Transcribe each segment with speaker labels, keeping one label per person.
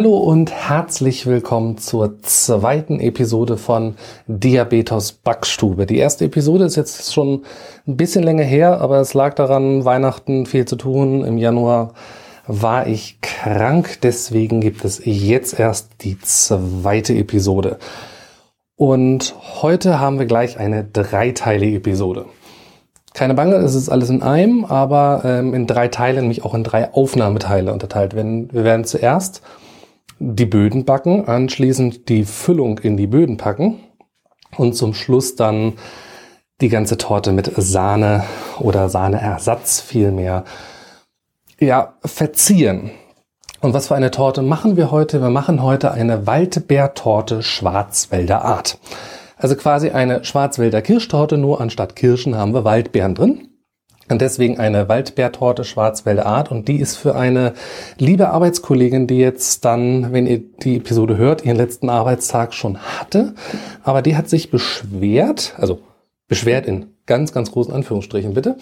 Speaker 1: Hallo und herzlich willkommen zur zweiten Episode von Diabetes Backstube. Die erste Episode ist jetzt schon ein bisschen länger her, aber es lag daran, Weihnachten viel zu tun. Im Januar war ich krank, deswegen gibt es jetzt erst die zweite Episode. Und heute haben wir gleich eine dreiteilige Episode. Keine Bange, es ist alles in einem, aber ähm, in drei Teile, nämlich auch in drei Aufnahmeteile unterteilt. Wenn, wir werden zuerst die Böden backen, anschließend die Füllung in die Böden packen und zum Schluss dann die ganze Torte mit Sahne oder Sahneersatz vielmehr ja, verzieren. Und was für eine Torte machen wir heute? Wir machen heute eine Waldbeertorte Schwarzwälder Art. Also quasi eine Schwarzwälder Kirschtorte, nur anstatt Kirschen haben wir Waldbeeren drin. Und deswegen eine Waldbeertorte Schwarzwälder Art. Und die ist für eine liebe Arbeitskollegin, die jetzt dann, wenn ihr die Episode hört, ihren letzten Arbeitstag schon hatte. Aber die hat sich beschwert, also beschwert in ganz, ganz großen Anführungsstrichen bitte,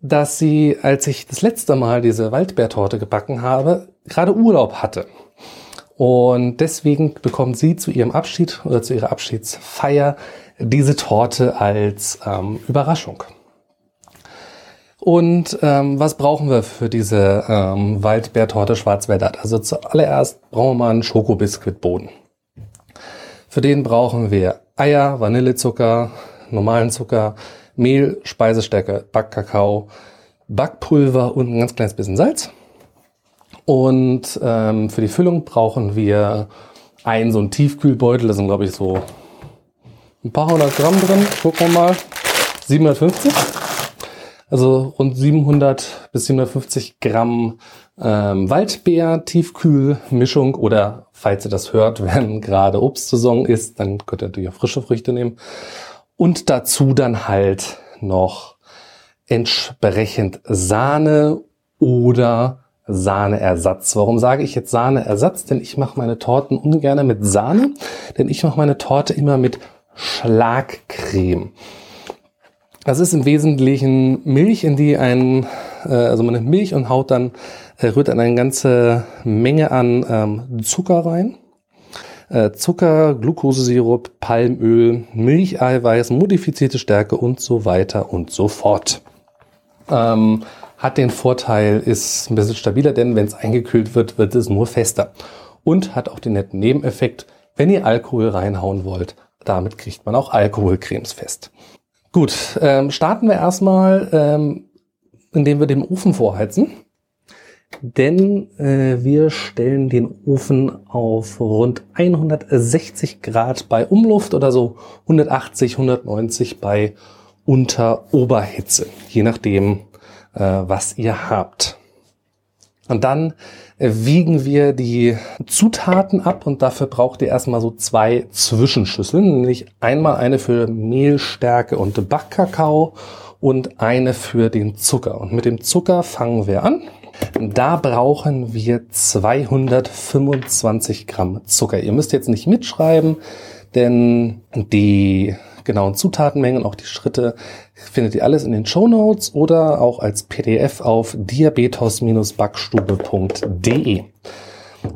Speaker 1: dass sie, als ich das letzte Mal diese Waldbeertorte gebacken habe, gerade Urlaub hatte. Und deswegen bekommt sie zu ihrem Abschied oder zu ihrer Abschiedsfeier diese Torte als ähm, Überraschung. Und ähm, was brauchen wir für diese ähm, Waldbeertorte Schwarzwälder? Also zuallererst brauchen wir mal einen Schokobiskuitboden. Für den brauchen wir Eier, Vanillezucker, normalen Zucker, Mehl, Speisestärke, Backkakao, Backpulver und ein ganz kleines bisschen Salz. Und ähm, für die Füllung brauchen wir einen so einen Tiefkühlbeutel, da sind glaube ich so ein paar hundert Gramm drin. Gucken wir mal. 750. Also rund 700 bis 750 Gramm ähm, Waldbeer, Tiefkühlmischung oder falls ihr das hört, wenn gerade Obstsaison ist, dann könnt ihr natürlich auch frische Früchte nehmen. Und dazu dann halt noch entsprechend Sahne oder Sahneersatz. Warum sage ich jetzt Sahneersatz? Denn ich mache meine Torten ungern mit Sahne, denn ich mache meine Torte immer mit Schlagcreme. Das ist im Wesentlichen Milch, in die ein, äh, also man nimmt Milch und haut dann, äh, rührt dann eine ganze Menge an ähm, Zucker rein. Äh, Zucker, Glukosesirup, Palmöl, Milcheiweiß, modifizierte Stärke und so weiter und so fort. Ähm, hat den Vorteil, ist ein bisschen stabiler, denn wenn es eingekühlt wird, wird es nur fester. Und hat auch den netten Nebeneffekt, wenn ihr Alkohol reinhauen wollt, damit kriegt man auch Alkoholcremes fest. Gut, ähm, starten wir erstmal, ähm, indem wir den Ofen vorheizen. Denn äh, wir stellen den Ofen auf rund 160 Grad bei Umluft oder so 180, 190 bei Unteroberhitze, je nachdem, äh, was ihr habt. Und dann äh, wiegen wir die Zutaten ab und dafür braucht ihr erstmal so zwei Zwischenschüsseln, nämlich einmal eine für Mehlstärke und Backkakao und eine für den Zucker. Und mit dem Zucker fangen wir an. Da brauchen wir 225 Gramm Zucker. Ihr müsst jetzt nicht mitschreiben, denn die genauen Zutatenmengen, auch die Schritte findet ihr alles in den Show Notes oder auch als PDF auf diabetos-backstube.de.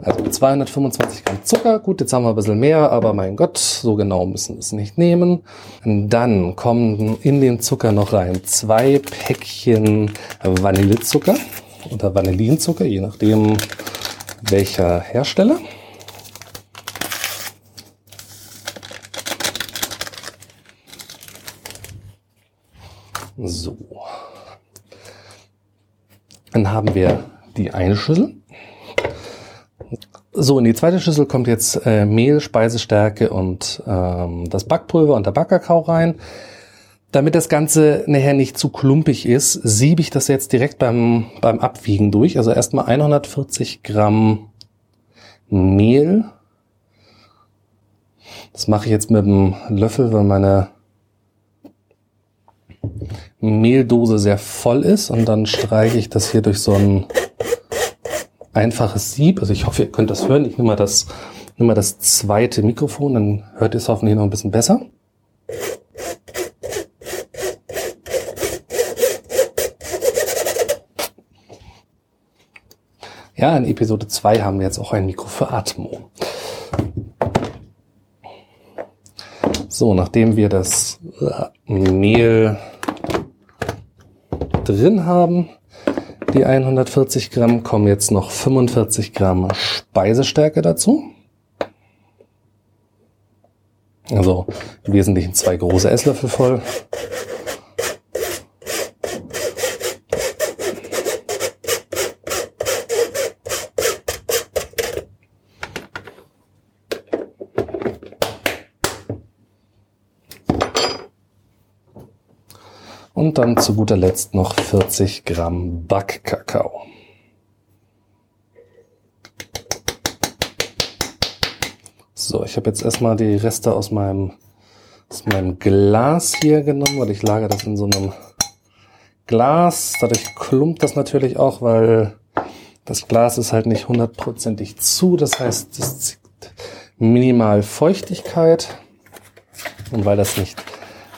Speaker 1: Also 225 Gramm Zucker. Gut, jetzt haben wir ein bisschen mehr, aber mein Gott, so genau müssen wir es nicht nehmen. Dann kommen in den Zucker noch rein zwei Päckchen Vanillezucker oder Vanillinzucker, je nachdem welcher Hersteller. So. Dann haben wir die eine Schüssel. So, in die zweite Schüssel kommt jetzt äh, Mehl, Speisestärke und ähm, das Backpulver und der Backkakao rein. Damit das Ganze nachher nicht zu klumpig ist, siebe ich das jetzt direkt beim, beim Abwiegen durch. Also erstmal 140 Gramm Mehl. Das mache ich jetzt mit dem Löffel, weil meine Mehldose sehr voll ist und dann streiche ich das hier durch so ein einfaches Sieb. Also ich hoffe, ihr könnt das hören. Ich nehme mal das, nehme mal das zweite Mikrofon, dann hört ihr es hoffentlich noch ein bisschen besser. Ja, in Episode 2 haben wir jetzt auch ein Mikro für Atmo. So, nachdem wir das Mehl drin haben, die 140 Gramm, kommen jetzt noch 45 Gramm Speisestärke dazu. Also im Wesentlichen zwei große Esslöffel voll. Und dann zu guter Letzt noch 40 Gramm Backkakao. So, ich habe jetzt erstmal die Reste aus meinem, aus meinem Glas hier genommen und ich lagere das in so einem Glas. Dadurch klumpt das natürlich auch, weil das Glas ist halt nicht hundertprozentig zu. Das heißt, es zieht minimal Feuchtigkeit. Und weil das nicht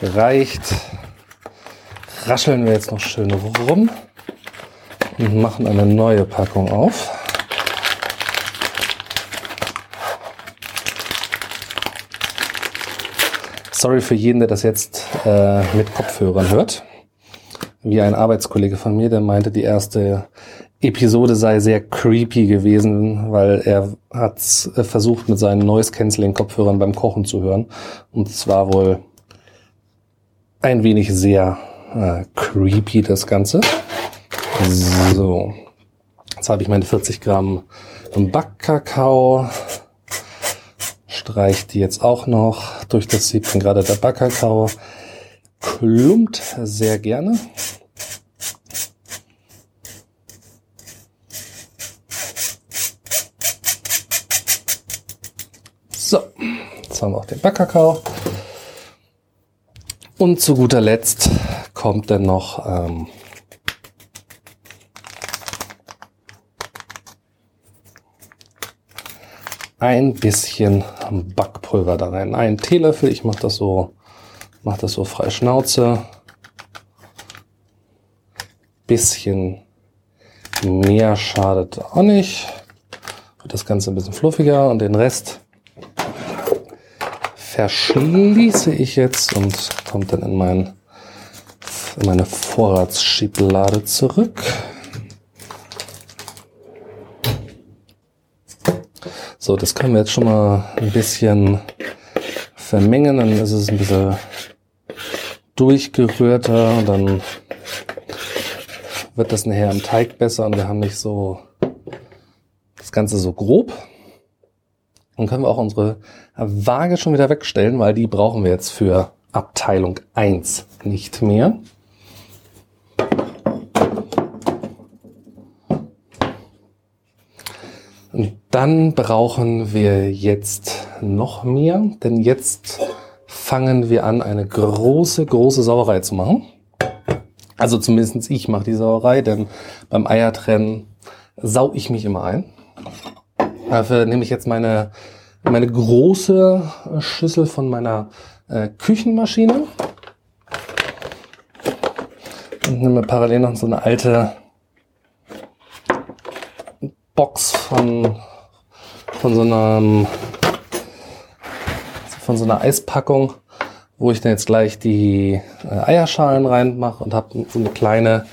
Speaker 1: reicht, rascheln wir jetzt noch schön rum und machen eine neue Packung auf. Sorry für jeden, der das jetzt äh, mit Kopfhörern hört. Wie ein Arbeitskollege von mir, der meinte, die erste Episode sei sehr creepy gewesen, weil er hat äh, versucht, mit seinen Noise-Canceling-Kopfhörern beim Kochen zu hören. Und es war wohl ein wenig sehr äh, creepy, das Ganze. So. Jetzt habe ich meine 40 Gramm Backkakao. Streich die jetzt auch noch durch das Siebchen. Gerade der Backkakao klumpt sehr gerne. So, jetzt haben wir auch den Backkakao. Und zu guter Letzt kommt dann noch ähm, ein bisschen Backpulver da rein. Ein Teelöffel, ich mache das so, mache das so frei Schnauze. Bisschen mehr schadet auch nicht. Wird das Ganze ein bisschen fluffiger und den Rest verschließe ich jetzt und kommt dann in meinen in meine Vorratsschiblade zurück. So, das können wir jetzt schon mal ein bisschen vermengen, dann ist es ein bisschen durchgerührter und dann wird das nachher im Teig besser und wir haben nicht so das Ganze so grob. Dann können wir auch unsere Waage schon wieder wegstellen, weil die brauchen wir jetzt für Abteilung 1 nicht mehr. Und dann brauchen wir jetzt noch mehr, denn jetzt fangen wir an, eine große, große Sauerei zu machen. Also zumindest ich mache die Sauerei, denn beim Eiertrennen sau ich mich immer ein. Dafür nehme ich jetzt meine, meine große Schüssel von meiner äh, Küchenmaschine. Und nehme parallel noch so eine alte Box von, von so einer, von so einer Eispackung, wo ich dann jetzt gleich die äh, Eierschalen reinmache und habe so eine kleine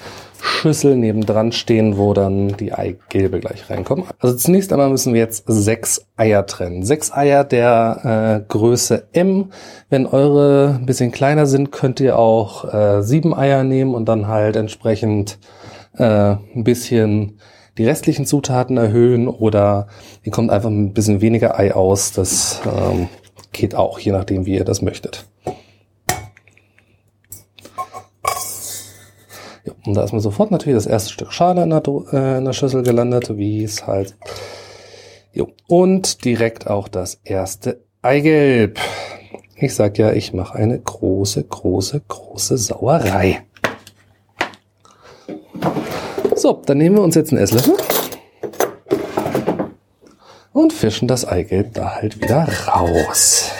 Speaker 1: Schüssel nebendran stehen, wo dann die Eigelbe gleich reinkommen. Also zunächst einmal müssen wir jetzt sechs Eier trennen. Sechs Eier der äh, Größe M. Wenn eure ein bisschen kleiner sind, könnt ihr auch äh, sieben Eier nehmen und dann halt entsprechend äh, ein bisschen die restlichen Zutaten erhöhen oder ihr kommt einfach ein bisschen weniger Ei aus. Das ähm, geht auch, je nachdem, wie ihr das möchtet. Und da ist mir sofort natürlich das erste Stück Schale in der, äh, in der Schüssel gelandet, wie es halt. Jo. Und direkt auch das erste Eigelb. Ich sag ja, ich mache eine große, große, große Sauerei. So, dann nehmen wir uns jetzt einen Esslöffel und fischen das Eigelb da halt wieder raus.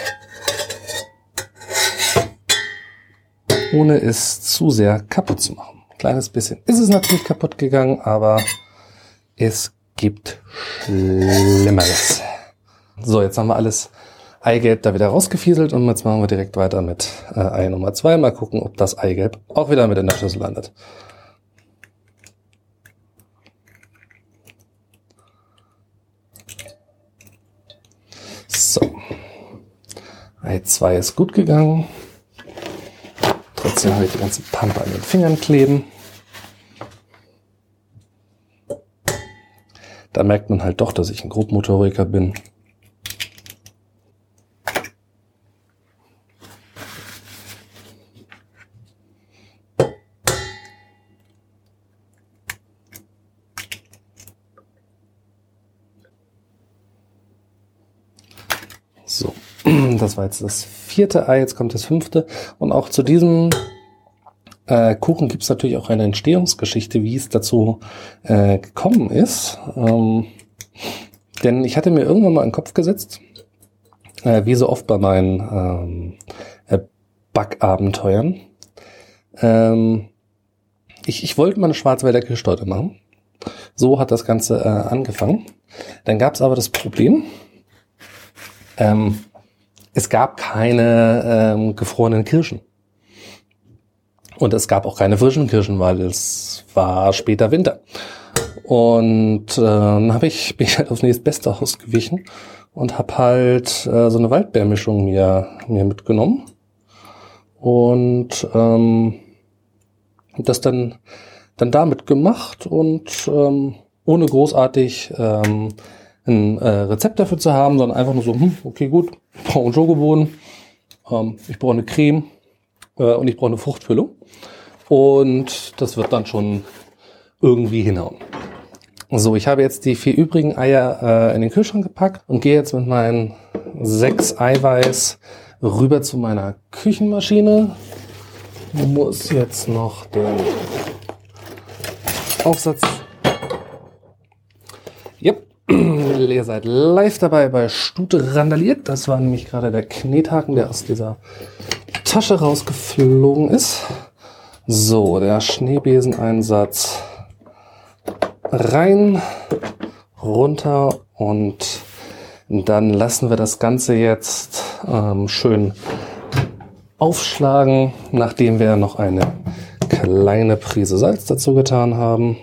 Speaker 1: Ohne es zu sehr kaputt zu machen. Ein kleines bisschen ist es natürlich kaputt gegangen, aber es gibt Schlimmeres. So, jetzt haben wir alles Eigelb da wieder rausgefieselt und jetzt machen wir direkt weiter mit äh, Ei Nummer zwei. Mal gucken, ob das Eigelb auch wieder mit in der Schüssel landet. So. Ei 2 ist gut gegangen. Trotzdem habe ich die ganze Pampe an den Fingern kleben. Da merkt man halt doch, dass ich ein Grobmotoriker bin. So, das war jetzt das vierte Ei, jetzt kommt das fünfte. Und auch zu diesem äh, Kuchen gibt es natürlich auch eine Entstehungsgeschichte, wie es dazu äh, gekommen ist. Ähm, denn ich hatte mir irgendwann mal in den Kopf gesetzt, äh, wie so oft bei meinen ähm, äh, Backabenteuern, ähm, ich, ich wollte mal eine Schwarzwälder Kirschtorte machen. So hat das Ganze äh, angefangen. Dann gab es aber das Problem, ähm, es gab keine ähm, gefrorenen Kirschen. Und es gab auch keine frischen Kirschen, weil es war später Winter. Und äh, dann hab ich, bin ich halt aufs nächstbeste ausgewichen und habe halt äh, so eine Waldbeermischung mir, mir mitgenommen. Und ähm, das dann, dann damit gemacht und ähm, ohne großartig ähm, ein äh, Rezept dafür zu haben, sondern einfach nur so, hm, okay, gut, ich brauche einen Schokobohnen, ähm, ich brauche eine Creme äh, und ich brauche eine Fruchtfüllung. Und das wird dann schon irgendwie hinhauen. So, ich habe jetzt die vier übrigen Eier äh, in den Kühlschrank gepackt und gehe jetzt mit meinen sechs Eiweiß rüber zu meiner Küchenmaschine. Muss jetzt noch den Aufsatz. Yep, Ihr seid live dabei bei Stute randaliert. Das war nämlich gerade der Knethaken, der aus dieser Tasche rausgeflogen ist. So, der Schneebeseneinsatz rein, runter und dann lassen wir das Ganze jetzt ähm, schön aufschlagen, nachdem wir noch eine kleine Prise Salz dazu getan haben.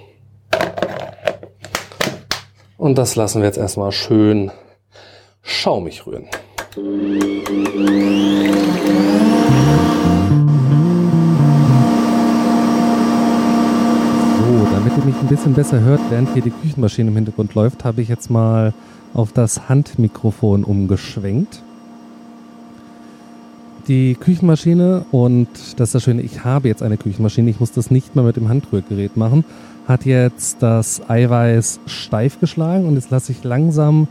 Speaker 1: Und das lassen wir jetzt erstmal schön schaumig rühren. So,
Speaker 2: damit ihr mich ein bisschen besser hört, während hier die Küchenmaschine im Hintergrund läuft, habe ich jetzt mal auf das Handmikrofon umgeschwenkt. Die Küchenmaschine, und das ist das Schöne, ich habe jetzt eine Küchenmaschine, ich muss das nicht mehr mit dem Handrührgerät machen, hat jetzt das Eiweiß steif geschlagen und jetzt lasse ich langsam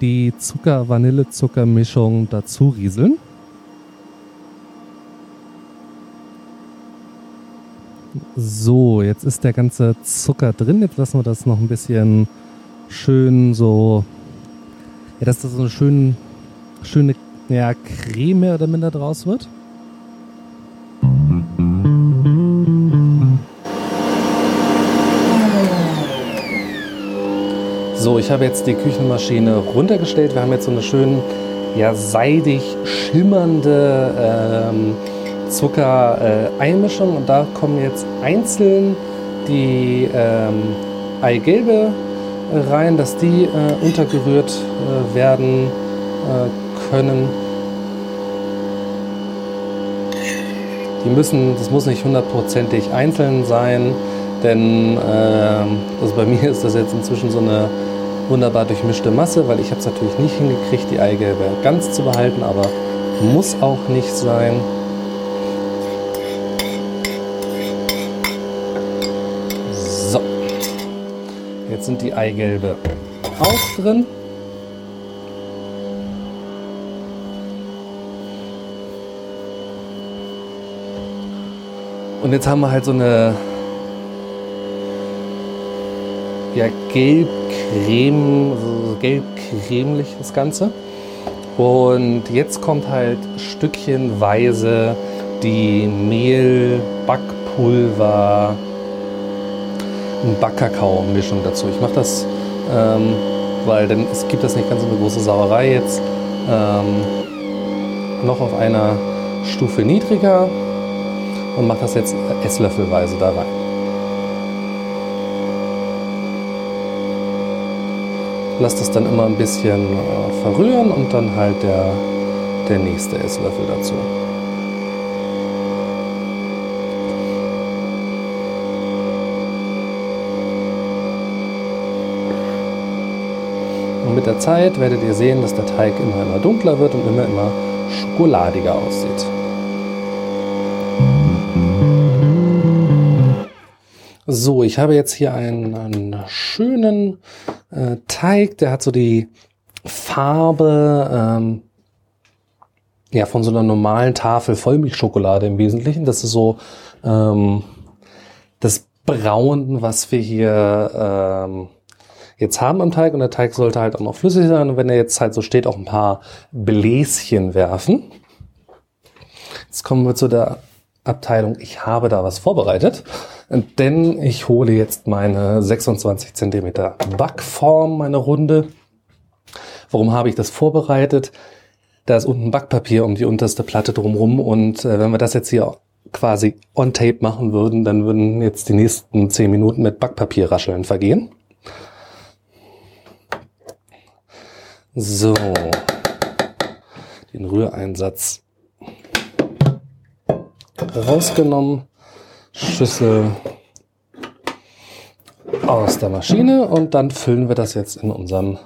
Speaker 2: die Zucker-Vanille-Zucker-Mischung dazu rieseln. So, jetzt ist der ganze Zucker drin. Jetzt lassen wir das noch ein bisschen schön so, ja, dass das so eine schön, schöne ja, Creme oder minder draus wird.
Speaker 1: So, ich habe jetzt die Küchenmaschine runtergestellt. Wir haben jetzt so eine schön ja, seidig schimmernde ähm, Zucker-Einmischung. Äh, und da kommen jetzt einzeln die ähm, Eigelbe rein, dass die äh, untergerührt äh, werden äh, können. Die müssen, das muss nicht hundertprozentig einzeln sein, denn also bei mir ist das jetzt inzwischen so eine wunderbar durchmischte Masse, weil ich habe es natürlich nicht hingekriegt, die Eigelbe ganz zu behalten, aber muss auch nicht sein. So, jetzt sind die Eigelbe auch drin. Und jetzt haben wir halt so eine ja, gelb creme, gelb-cremlich das Ganze. Und jetzt kommt halt stückchenweise die Mehl, Backpulver Backkakao-Mischung dazu. Ich mache das ähm, weil dann es gibt das nicht ganz so eine große Sauerei jetzt. Ähm, noch auf einer Stufe niedriger und mache das jetzt esslöffelweise da rein. Lass das dann immer ein bisschen äh, verrühren und dann halt der, der nächste Esslöffel dazu. Und mit der Zeit werdet ihr sehen, dass der Teig immer, immer dunkler wird und immer, immer schokoladiger aussieht. So, ich habe jetzt hier einen, einen schönen äh, Teig, der hat so die Farbe ähm, ja von so einer normalen Tafel Vollmilchschokolade im Wesentlichen. Das ist so ähm, das Braun, was wir hier ähm, jetzt haben am Teig und der Teig sollte halt auch noch flüssig sein und wenn er jetzt halt so steht, auch ein paar Bläschen werfen. Jetzt kommen wir zu der Abteilung, ich habe da was vorbereitet, denn ich hole jetzt meine 26 Zentimeter Backform, meine Runde. Warum habe ich das vorbereitet? Da ist unten Backpapier um die unterste Platte drumrum und äh, wenn wir das jetzt hier quasi on tape machen würden, dann würden jetzt die nächsten 10 Minuten mit Backpapierrascheln vergehen. So, den Rühreinsatz rausgenommen, Schüssel aus der Maschine und dann füllen wir das jetzt in unseren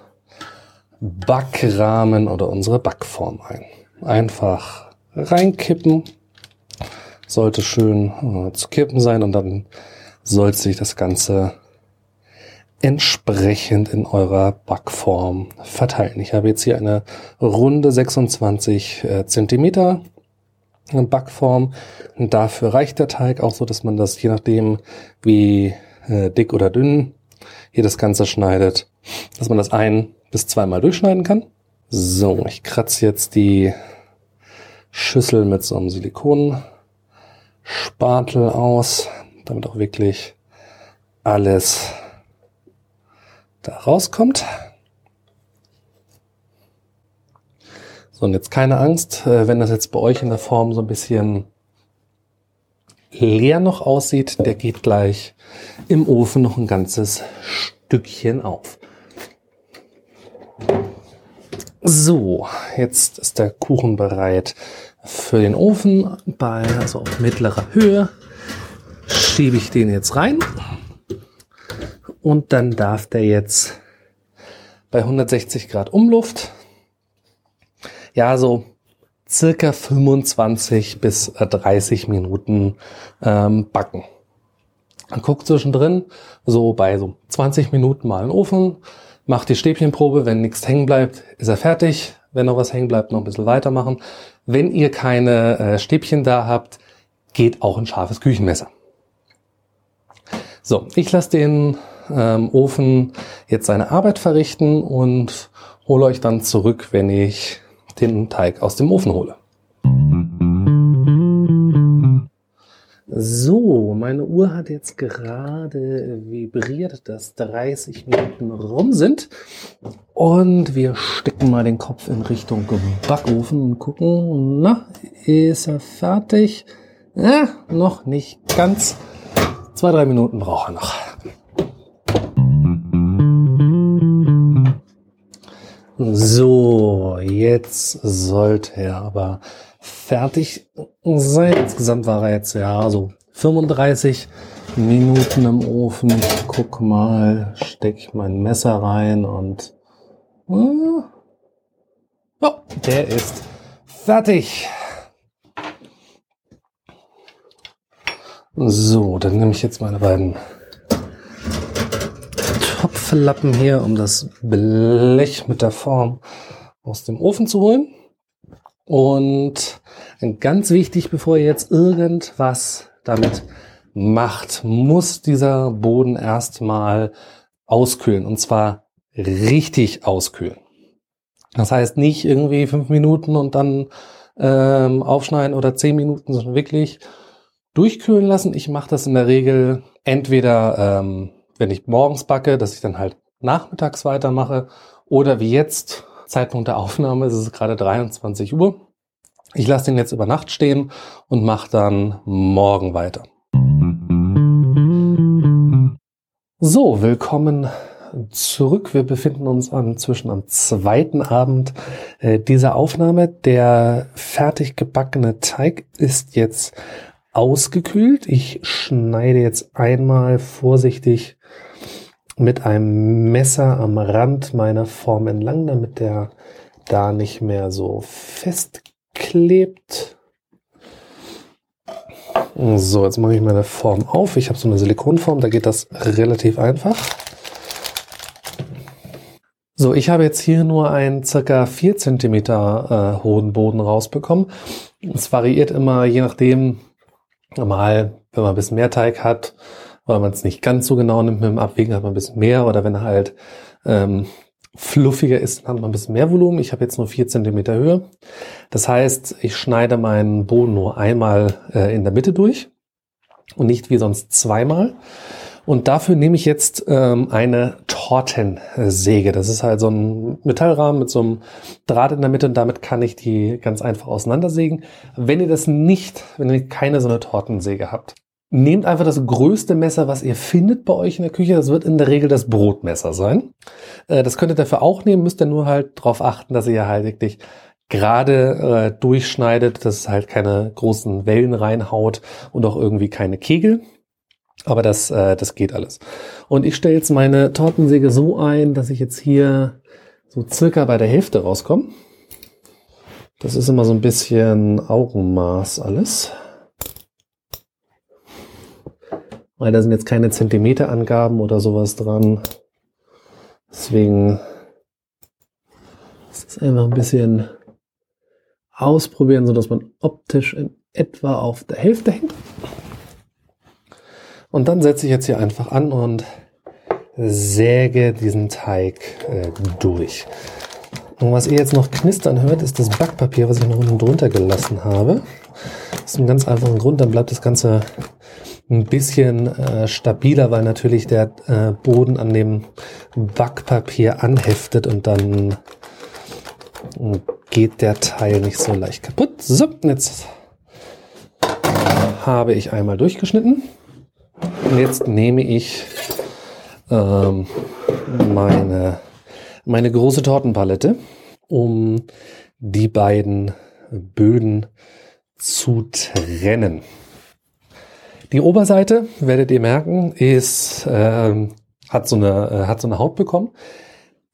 Speaker 1: Backrahmen oder unsere Backform ein. Einfach reinkippen, sollte schön äh, zu kippen sein und dann sollte sich das Ganze entsprechend in eurer Backform verteilen. Ich habe jetzt hier eine runde 26 äh, Zentimeter Backform. Und dafür reicht der Teig auch so, dass man das je nachdem wie äh, dick oder dünn hier das Ganze schneidet, dass man das ein bis zweimal durchschneiden kann. So, ich kratze jetzt die Schüssel mit so einem Silikonspatel aus, damit auch wirklich alles da rauskommt. So, und jetzt keine Angst, äh, wenn das jetzt bei euch in der Form so ein bisschen leer noch aussieht, der geht gleich im Ofen noch ein ganzes Stückchen auf. So, jetzt ist der Kuchen bereit für den Ofen bei, also auf mittlerer Höhe. Schiebe ich den jetzt rein und dann darf der jetzt bei 160 Grad Umluft ja, so circa 25 bis 30 Minuten ähm, backen. Man guckt zwischendrin, so bei so 20 Minuten mal in den Ofen, macht die Stäbchenprobe, wenn nichts hängen bleibt, ist er fertig. Wenn noch was hängen bleibt, noch ein bisschen weitermachen. Wenn ihr keine äh, Stäbchen da habt, geht auch ein scharfes Küchenmesser. So, ich lasse den ähm, Ofen jetzt seine Arbeit verrichten und hole euch dann zurück, wenn ich den Teig aus dem Ofen hole. So, meine Uhr hat jetzt gerade vibriert, dass 30 Minuten rum sind. Und wir stecken mal den Kopf in Richtung Backofen und gucken, na, ist er fertig? Ja, noch nicht ganz. Zwei, drei Minuten braucht er noch. So, jetzt sollte er aber fertig sein. Insgesamt war er jetzt ja so 35 Minuten im Ofen. Ich guck mal, steck ich mein Messer rein und äh, ja, der ist fertig. So, dann nehme ich jetzt meine beiden Topflappen hier, um das Blech mit der Form aus dem Ofen zu holen. Und ganz wichtig, bevor ihr jetzt irgendwas damit macht, muss dieser Boden erstmal auskühlen. Und zwar richtig auskühlen. Das heißt nicht irgendwie fünf Minuten und dann ähm, aufschneiden oder zehn Minuten, sondern wirklich durchkühlen lassen. Ich mache das in der Regel entweder ähm, wenn ich morgens backe, dass ich dann halt nachmittags weitermache oder wie jetzt, Zeitpunkt der Aufnahme, ist es gerade 23 Uhr. Ich lasse den jetzt über Nacht stehen und mache dann morgen weiter. So, willkommen zurück. Wir befinden uns an, zwischen am zweiten Abend äh, dieser Aufnahme. Der fertig gebackene Teig ist jetzt ausgekühlt. Ich schneide jetzt einmal vorsichtig mit einem Messer am Rand meiner Form entlang, damit der da nicht mehr so festklebt. So, jetzt mache ich meine Form auf. Ich habe so eine Silikonform, da geht das relativ einfach. So, ich habe jetzt hier nur einen circa 4 cm äh, hohen Boden rausbekommen. Es variiert immer, je nachdem, normal, wenn man ein bisschen mehr Teig hat, weil man es nicht ganz so genau nimmt mit dem Abwägen, hat man ein bisschen mehr. Oder wenn er halt ähm, fluffiger ist, dann hat man ein bisschen mehr Volumen. Ich habe jetzt nur 4 cm Höhe. Das heißt, ich schneide meinen Boden nur einmal äh, in der Mitte durch und nicht wie sonst zweimal. Und dafür nehme ich jetzt ähm, eine Tortensäge. Das ist halt so ein Metallrahmen mit so einem Draht in der Mitte und damit kann ich die ganz einfach auseinandersägen. Wenn ihr das nicht, wenn ihr keine so eine Tortensäge habt, nehmt einfach das größte Messer, was ihr findet bei euch in der Küche. Das wird in der Regel das Brotmesser sein. Äh, das könnt ihr dafür auch nehmen, müsst ihr nur halt darauf achten, dass ihr halt wirklich gerade äh, durchschneidet, dass es halt keine großen Wellen reinhaut und auch irgendwie keine Kegel. Aber das, äh, das geht alles. Und ich stelle jetzt meine Tortensäge so ein, dass ich jetzt hier so circa bei der Hälfte rauskomme. Das ist immer so ein bisschen Augenmaß alles. Weil da sind jetzt keine Zentimeterangaben oder sowas dran. Deswegen ist es einfach ein bisschen ausprobieren, so dass man optisch in etwa auf der Hälfte hängt. Und dann setze ich jetzt hier einfach an und säge diesen Teig äh, durch. Und was ihr jetzt noch knistern hört, ist das Backpapier, was ich noch unten drunter gelassen habe. Das ist ein ganz einfachen Grund, dann bleibt das Ganze ein bisschen äh, stabiler, weil natürlich der äh, Boden an dem Backpapier anheftet und dann geht der Teil nicht so leicht kaputt. So, jetzt habe ich einmal durchgeschnitten. Und jetzt nehme ich ähm, meine, meine große Tortenpalette, um die beiden Böden zu trennen. Die Oberseite, werdet ihr merken, ist, äh, hat, so eine, äh, hat so eine Haut bekommen.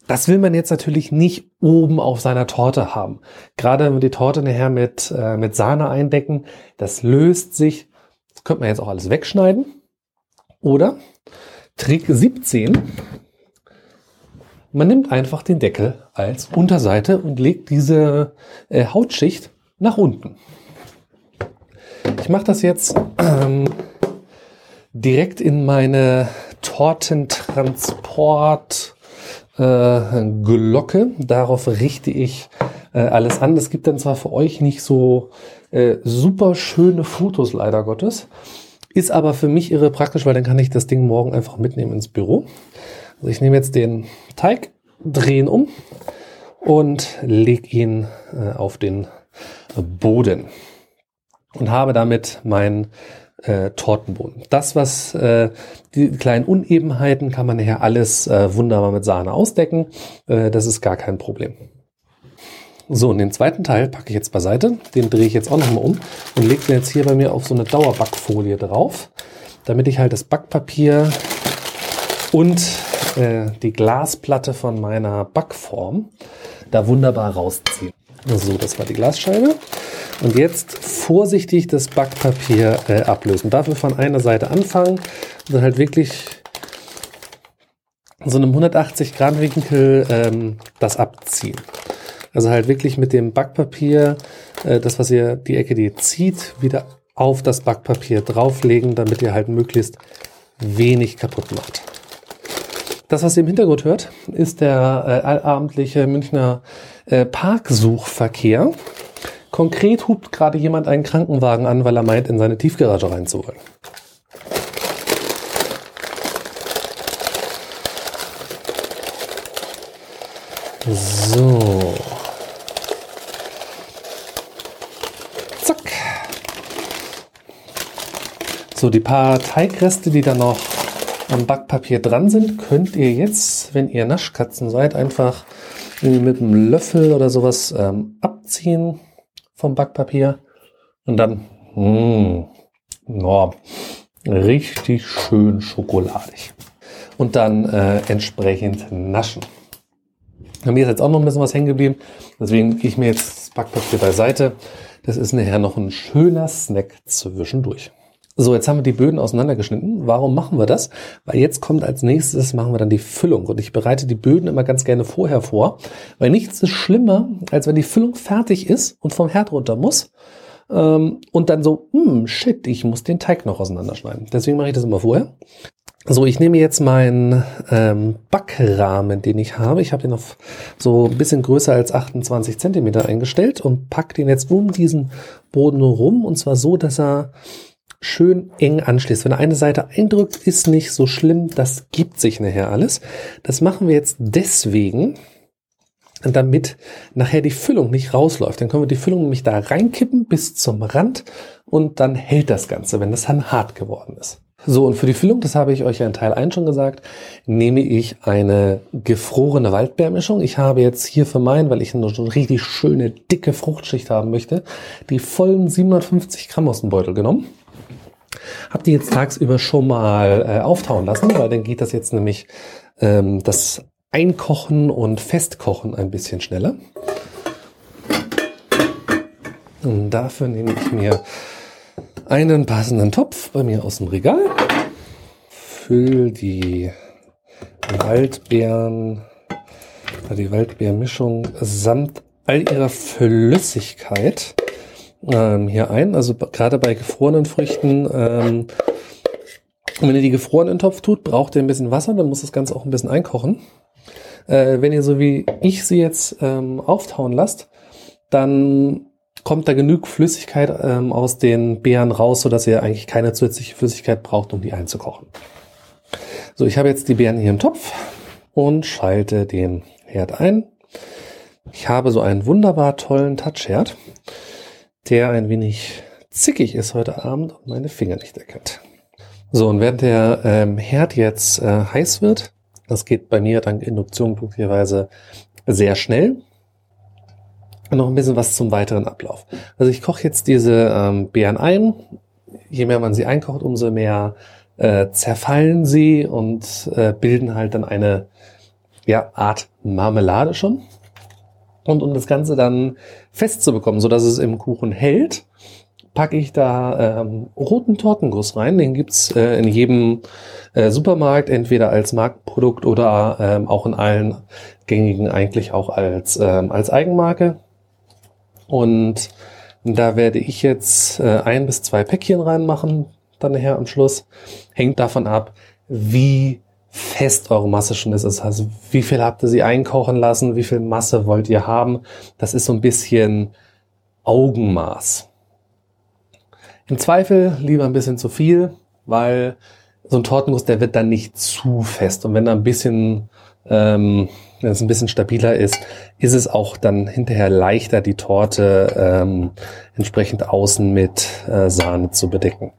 Speaker 1: Das will man jetzt natürlich nicht oben auf seiner Torte haben. Gerade wenn wir die Torte nachher mit, äh, mit Sahne eindecken, das löst sich. Das könnte man jetzt auch alles wegschneiden. Oder Trick 17. Man nimmt einfach den Deckel als Unterseite und legt diese äh, Hautschicht nach unten. Ich mache das jetzt ähm, direkt in meine Tortentransport äh, Glocke. Darauf richte ich äh, alles an. Es gibt dann zwar für euch nicht so äh, super schöne Fotos, leider Gottes. Ist aber für mich irre praktisch, weil dann kann ich das Ding morgen einfach mitnehmen ins Büro. Also ich nehme jetzt den Teig, drehe ihn um und lege ihn äh, auf den Boden und habe damit mein äh, Tortenboden. Das, was äh, die kleinen Unebenheiten, kann man nachher alles äh, wunderbar mit Sahne ausdecken. Äh, das ist gar kein Problem. So, und den zweiten Teil packe ich jetzt beiseite. Den drehe ich jetzt auch nochmal um und lege den jetzt hier bei mir auf so eine Dauerbackfolie drauf, damit ich halt das Backpapier und äh, die Glasplatte von meiner Backform da wunderbar rausziehe. So, das war die Glasscheibe. Und jetzt vorsichtig das Backpapier äh, ablösen. Dafür von einer Seite anfangen und dann halt wirklich so einem 180 Grad Winkel ähm, das abziehen. Also halt wirklich mit dem Backpapier, äh, das was ihr, die Ecke, die ihr zieht, wieder auf das Backpapier drauflegen, damit ihr halt möglichst wenig kaputt macht. Das, was ihr im Hintergrund hört, ist der äh, allabendliche Münchner äh, Parksuchverkehr. Konkret hupt gerade jemand einen Krankenwagen an, weil er meint, in seine Tiefgarage reinzuwollen. So. So, die paar Teigreste, die da noch am Backpapier dran sind, könnt ihr jetzt, wenn ihr Naschkatzen seid, einfach mit einem Löffel oder sowas ähm, abziehen vom Backpapier und dann mh, mm, oh, richtig schön schokoladig. Und dann äh, entsprechend naschen. Bei mir ist jetzt auch noch ein bisschen was hängen geblieben, deswegen gehe ich mir jetzt das Backpapier beiseite. Das ist nachher noch ein schöner Snack zwischendurch. So, jetzt haben wir die Böden auseinandergeschnitten. Warum machen wir das? Weil jetzt kommt als nächstes, machen wir dann die Füllung. Und ich bereite die Böden immer ganz gerne vorher vor, weil nichts ist schlimmer, als wenn die Füllung fertig ist und vom Herd runter muss. Ähm, und dann so, hm, shit, ich muss den Teig noch auseinanderschneiden. Deswegen mache ich das immer vorher. So, ich nehme jetzt meinen ähm, Backrahmen, den ich habe. Ich habe den auf so ein bisschen größer als 28 Zentimeter eingestellt und pack den jetzt um diesen Boden rum. Und zwar so, dass er schön eng anschließt. Wenn eine Seite eindrückt, ist nicht so schlimm. Das gibt sich nachher alles. Das machen wir jetzt deswegen, damit nachher die Füllung nicht rausläuft. Dann können wir die Füllung nämlich da reinkippen bis zum Rand und dann hält das Ganze, wenn das dann hart geworden ist. So, und für die Füllung, das habe ich euch ja in Teil 1 schon gesagt, nehme ich eine gefrorene Waldbeermischung. Ich habe jetzt hier für meinen, weil ich eine richtig schöne, dicke Fruchtschicht haben möchte, die vollen 750 Gramm aus dem Beutel genommen. Hab die jetzt tagsüber schon mal äh, auftauen lassen, weil dann geht das jetzt nämlich ähm, das Einkochen und Festkochen ein bisschen schneller. Und dafür nehme ich mir einen passenden Topf bei mir aus dem Regal, fülle die Waldbeeren, die Waldbeermischung samt all ihrer Flüssigkeit ähm, hier ein. Also gerade bei gefrorenen Früchten, ähm, wenn ihr die gefroren in den Topf tut, braucht ihr ein bisschen Wasser, dann muss das Ganze auch ein bisschen einkochen. Äh, wenn ihr so wie ich sie jetzt ähm, auftauen lasst, dann kommt da genug Flüssigkeit ähm, aus den Beeren raus, sodass ihr eigentlich keine zusätzliche Flüssigkeit braucht, um die einzukochen. So, ich habe jetzt die Beeren hier im Topf und schalte den Herd ein. Ich habe so einen wunderbar tollen Touchherd, der ein wenig zickig ist heute Abend und meine Finger nicht erkennt. So, und während der ähm, Herd jetzt äh, heiß wird, das geht bei mir dank Induktion glücklicherweise sehr schnell, noch ein bisschen was zum weiteren Ablauf. Also ich koche jetzt diese ähm, Beeren ein. Je mehr man sie einkocht, umso mehr äh, zerfallen sie und äh, bilden halt dann eine ja, Art Marmelade schon. Und um das Ganze dann festzubekommen, so dass es im Kuchen hält, packe ich da ähm, roten Tortenguss rein. Den gibt's äh, in jedem äh, Supermarkt, entweder als Marktprodukt oder ähm, auch in allen gängigen eigentlich auch als, ähm, als Eigenmarke. Und da werde ich jetzt äh, ein bis zwei Päckchen reinmachen, dann nachher am Schluss. Hängt davon ab, wie fest eure Masse schon ist. Also wie viel habt ihr sie einkochen lassen, wie viel Masse wollt ihr haben. Das ist so ein bisschen Augenmaß. Im Zweifel lieber ein bisschen zu viel, weil so ein Tortenguss, der wird dann nicht zu fest. Und wenn da ein bisschen ähm, wenn es ein bisschen stabiler ist, ist es auch dann hinterher leichter, die Torte ähm, entsprechend außen mit äh, Sahne zu bedecken.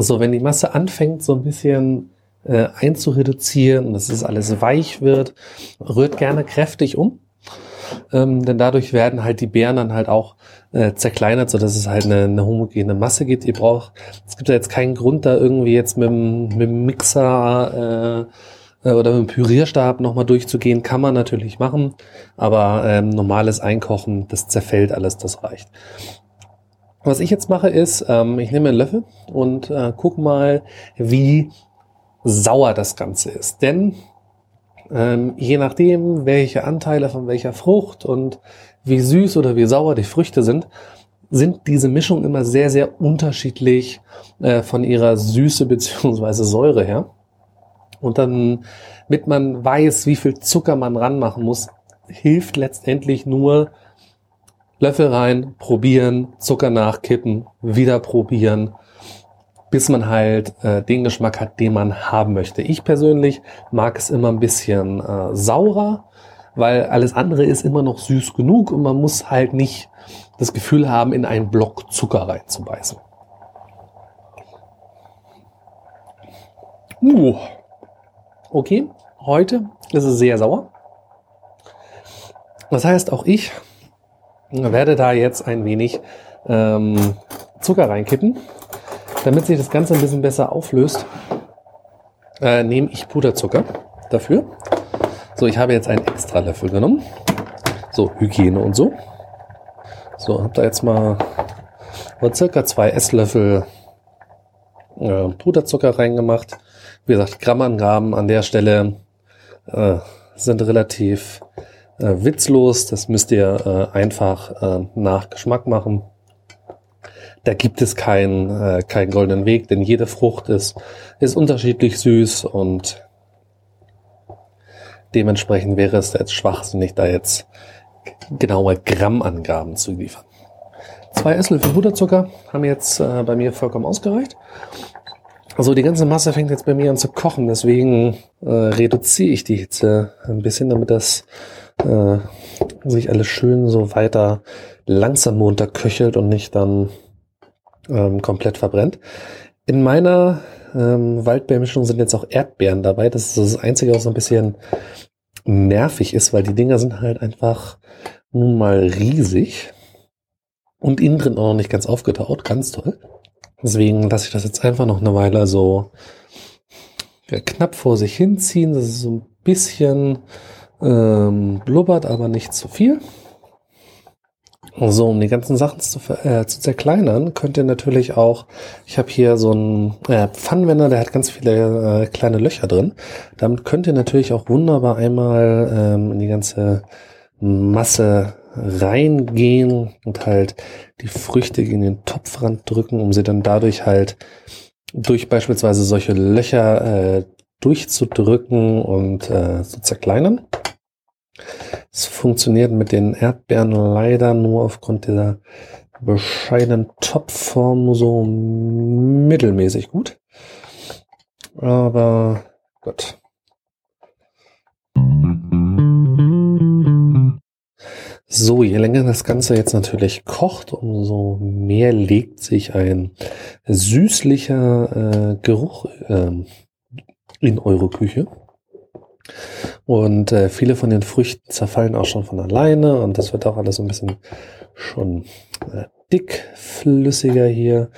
Speaker 1: Also wenn die Masse anfängt so ein bisschen äh, einzureduzieren, dass es alles weich wird, rührt gerne kräftig um ähm, denn dadurch werden halt die Beeren dann halt auch äh, zerkleinert, so dass es halt eine, eine homogene Masse gibt. Ihr braucht, es gibt ja jetzt keinen Grund, da irgendwie jetzt mit, mit dem Mixer äh, äh, oder mit dem Pürierstab nochmal durchzugehen. Kann man natürlich machen, aber ähm, normales Einkochen, das zerfällt alles, das reicht. Was ich jetzt mache ist, ähm, ich nehme einen Löffel und äh, guck mal, wie sauer das Ganze ist. Denn ähm, je nachdem, welche Anteile von welcher Frucht und wie süß oder wie sauer die Früchte sind, sind diese Mischungen immer sehr, sehr unterschiedlich äh, von ihrer Süße beziehungsweise Säure her. Und dann, mit man weiß, wie viel Zucker man ranmachen muss, hilft letztendlich nur Löffel rein, probieren, Zucker nachkippen, wieder probieren bis man halt äh, den Geschmack hat, den man haben möchte. Ich persönlich mag es immer ein bisschen äh, saurer, weil alles andere ist immer noch süß genug und man muss halt nicht das Gefühl haben, in einen Block Zucker reinzubeißen. Uh, okay, heute ist es sehr sauer. Das heißt, auch ich werde da jetzt ein wenig ähm, Zucker reinkippen. Damit sich das Ganze ein bisschen besser auflöst, äh, nehme ich Puderzucker dafür. So, ich habe jetzt einen extra Löffel genommen. So, Hygiene und so. So, habe da jetzt mal circa zwei Esslöffel äh, Puderzucker reingemacht. Wie gesagt, Grammangaben an der Stelle äh, sind relativ äh, witzlos. Das müsst ihr äh, einfach äh, nach Geschmack machen da gibt es keinen, äh, keinen goldenen Weg, denn jede Frucht ist, ist unterschiedlich süß und dementsprechend wäre es jetzt schwachsinnig, da jetzt genaue Grammangaben zu liefern. Zwei Esslöffel Puderzucker haben jetzt äh, bei mir vollkommen ausgereicht. Also die ganze Masse fängt jetzt bei mir an zu kochen, deswegen äh, reduziere ich die Hitze ein bisschen, damit das äh, sich alles schön so weiter langsam runterköchelt und nicht dann ähm, komplett verbrennt. In meiner ähm, Waldbeermischung sind jetzt auch Erdbeeren dabei. Das ist das Einzige, was so ein bisschen nervig ist, weil die Dinger sind halt einfach nun mal riesig und innen drin auch noch nicht ganz aufgetaut. Ganz toll. Deswegen lasse ich das jetzt einfach noch eine Weile so knapp vor sich hinziehen, dass es so ein bisschen ähm, blubbert, aber nicht zu viel. So, um die ganzen Sachen zu, äh, zu zerkleinern, könnt ihr natürlich auch, ich habe hier so einen äh, Pfannenwender, der hat ganz viele äh, kleine Löcher drin. Damit könnt ihr natürlich auch wunderbar einmal ähm, in die ganze Masse reingehen und halt die Früchte in den Topfrand drücken, um sie dann dadurch halt durch beispielsweise solche Löcher äh, durchzudrücken und äh, zu zerkleinern. Es funktioniert mit den Erdbeeren leider nur aufgrund dieser bescheidenen Topform so mittelmäßig gut. Aber gut. So, je länger das Ganze jetzt natürlich kocht, umso mehr legt sich ein süßlicher äh, Geruch äh, in eure Küche. Und äh, viele von den Früchten zerfallen auch schon von alleine und das wird auch alles so ein bisschen schon äh, dickflüssiger hier.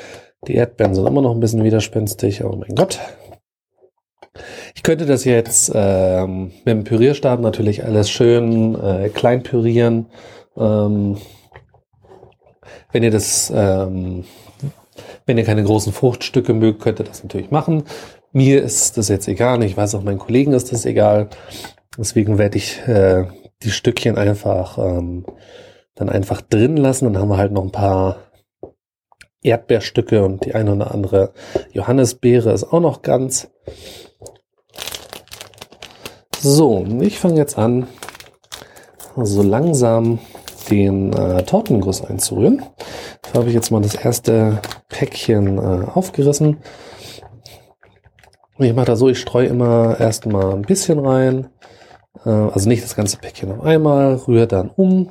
Speaker 1: Die Erdbeeren sind immer noch ein bisschen widerspenstig, aber mein Gott. Ich könnte das jetzt ähm, mit dem Pürierstab natürlich alles schön äh, klein pürieren. Ähm, wenn ihr das, ähm, wenn ihr keine großen Fruchtstücke mögt, könnt ihr das natürlich machen. Mir ist das jetzt egal. Ich weiß auch meinen Kollegen ist das egal. Deswegen werde ich äh, die Stückchen einfach ähm, dann einfach drin lassen. Dann haben wir halt noch ein paar Erdbeerstücke und die eine oder andere Johannisbeere ist auch noch ganz. So, ich fange jetzt an, so langsam den äh, Tortenguss einzurühren. Da habe ich jetzt mal das erste Päckchen äh, aufgerissen. Ich mache da so, ich streue immer erstmal ein bisschen rein. Äh, also nicht das ganze Päckchen auf einmal, rühre dann um,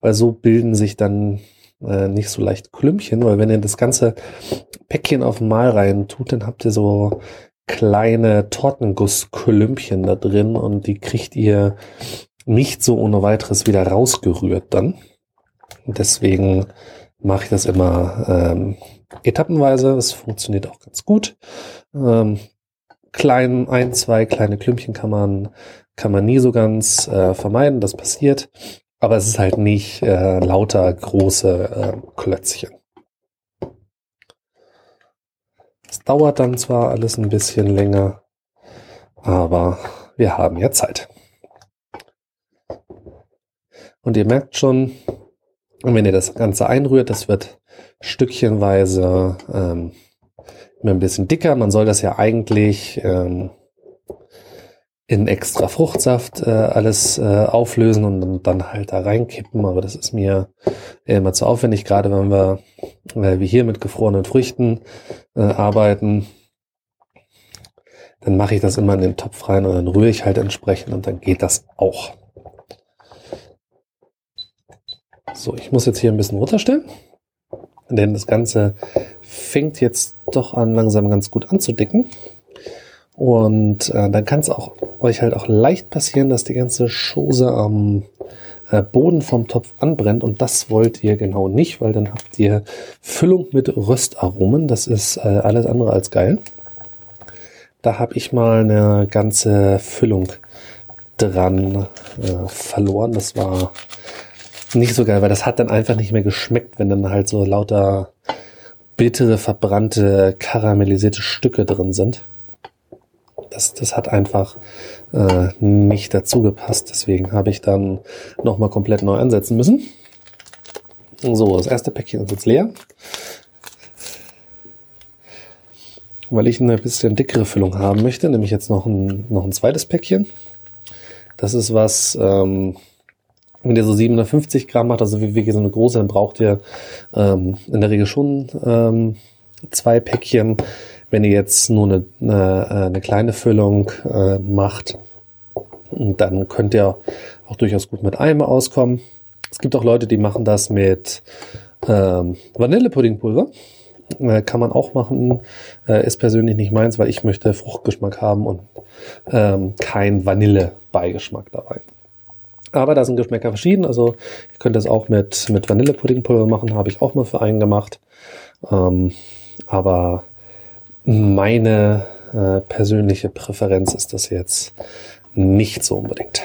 Speaker 1: weil so bilden sich dann äh, nicht so leicht Klümpchen, weil wenn ihr das ganze Päckchen auf einmal rein tut, dann habt ihr so kleine Tortenguss-Klümpchen da drin und die kriegt ihr nicht so ohne weiteres wieder rausgerührt dann. Deswegen mache ich das immer ähm, etappenweise. Es funktioniert auch ganz gut. Ähm, klein, ein, zwei kleine Klümpchen kann man, kann man nie so ganz äh, vermeiden, das passiert. Aber es ist halt nicht äh, lauter große äh, Klötzchen. Es dauert dann zwar alles ein bisschen länger, aber wir haben ja Zeit. Und ihr merkt schon, wenn ihr das Ganze einrührt, das wird stückchenweise ähm, ein bisschen dicker. Man soll das ja eigentlich ähm, in extra Fruchtsaft äh, alles äh, auflösen und dann, halt da reinkippen. Aber das ist mir immer zu aufwendig, gerade wenn wir äh, wie hier mit gefrorenen Früchten äh, arbeiten. Dann mache ich das immer in den Topf rein und dann rühre ich halt entsprechend und dann geht das auch. So, ich muss jetzt hier ein bisschen runterstellen, denn das Ganze fängt jetzt doch an langsam ganz gut anzudicken. Und äh, dann kann es auch euch halt auch leicht passieren, dass die ganze Chose am äh, Boden vom Topf anbrennt und das wollt ihr genau nicht, weil dann habt ihr Füllung mit Röstaromen. Das ist äh, alles andere als geil. Da habe ich mal eine ganze Füllung dran äh, verloren. Das war nicht so geil, weil das hat dann einfach nicht mehr geschmeckt, wenn dann halt so lauter bittere, verbrannte, karamellisierte Stücke drin sind das, das hat einfach äh, nicht dazu gepasst. Deswegen habe ich dann nochmal komplett neu ansetzen müssen. So, das erste Päckchen ist jetzt leer. Weil ich eine bisschen dickere Füllung haben möchte, nehme ich jetzt noch ein, noch ein zweites Päckchen. Das ist was, ähm, wenn ihr so 750 Gramm macht, also wie, wie so eine große, dann braucht ihr ähm, in der Regel schon ähm, zwei Päckchen. Wenn ihr jetzt nur eine, eine, eine kleine Füllung äh, macht, dann könnt ihr auch durchaus gut mit einem auskommen. Es gibt auch Leute, die machen das mit ähm, Vanillepuddingpulver. Äh, kann man auch machen. Äh, ist persönlich nicht meins, weil ich möchte Fruchtgeschmack haben und ähm, kein Vanillebeigeschmack dabei. Aber da sind Geschmäcker verschieden. Also ihr könnt das auch mit, mit Vanillepuddingpulver machen. Habe ich auch mal für einen gemacht. Ähm, aber meine äh, persönliche Präferenz ist das jetzt nicht so unbedingt.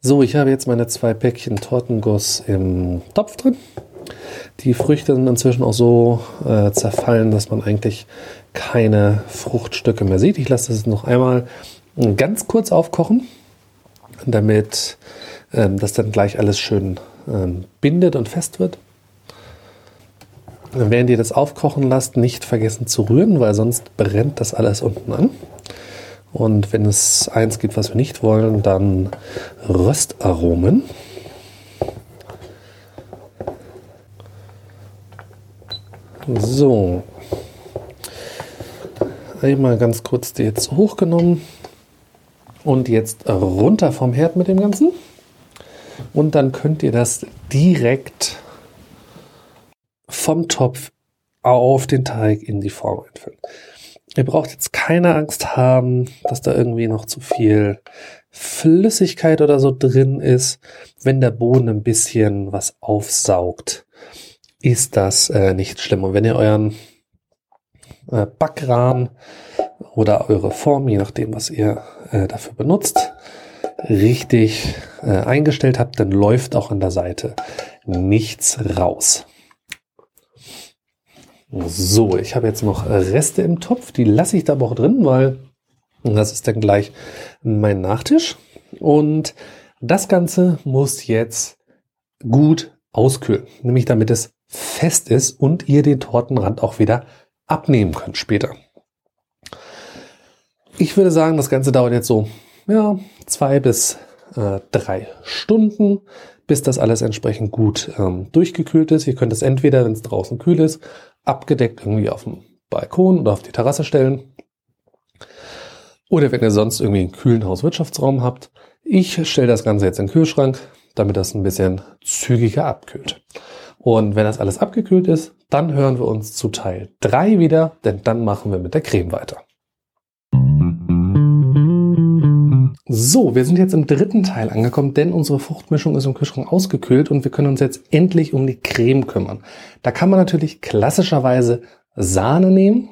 Speaker 1: So, ich habe jetzt meine zwei Päckchen Tortenguss im Topf drin. Die Früchte sind inzwischen auch so äh, zerfallen, dass man eigentlich keine Fruchtstücke mehr sieht. Ich lasse das noch einmal ganz kurz aufkochen, damit ähm, das dann gleich alles schön ähm, bindet und fest wird. Während ihr das aufkochen lasst, nicht vergessen zu rühren, weil sonst brennt das alles unten an. Und wenn es eins gibt, was wir nicht wollen, dann Röstaromen. So. Einmal ganz kurz die jetzt hochgenommen. Und jetzt runter vom Herd mit dem Ganzen und dann könnt ihr das direkt vom Topf auf den Teig in die Form einfüllen. Ihr braucht jetzt keine Angst haben, dass da irgendwie noch zu viel Flüssigkeit oder so drin ist. Wenn der Boden ein bisschen was aufsaugt, ist das äh, nicht schlimm. Und wenn ihr euren äh, Backrahmen oder eure Form, je nachdem, was ihr äh, dafür benutzt, richtig äh, eingestellt habt, dann läuft auch an der Seite nichts raus. So, ich habe jetzt noch Reste im Topf, die lasse ich da aber auch drin, weil das ist dann gleich mein Nachtisch. Und das Ganze muss jetzt gut auskühlen, nämlich damit es fest ist und ihr den Tortenrand auch wieder abnehmen könnt später. Ich würde sagen, das Ganze dauert jetzt so ja, zwei bis äh, drei Stunden, bis das alles entsprechend gut ähm, durchgekühlt ist. Ihr könnt es entweder, wenn es draußen kühl ist, abgedeckt irgendwie auf dem Balkon oder auf die Terrasse stellen. Oder wenn ihr sonst irgendwie einen kühlen Hauswirtschaftsraum habt. Ich stelle das Ganze jetzt in den Kühlschrank, damit das ein bisschen zügiger abkühlt. Und wenn das alles abgekühlt ist, dann hören wir uns zu Teil 3 wieder, denn dann machen wir mit der Creme weiter. So, wir sind jetzt im dritten Teil angekommen, denn unsere Fruchtmischung ist im Kühlschrank ausgekühlt und wir können uns jetzt endlich um die Creme kümmern. Da kann man natürlich klassischerweise Sahne nehmen.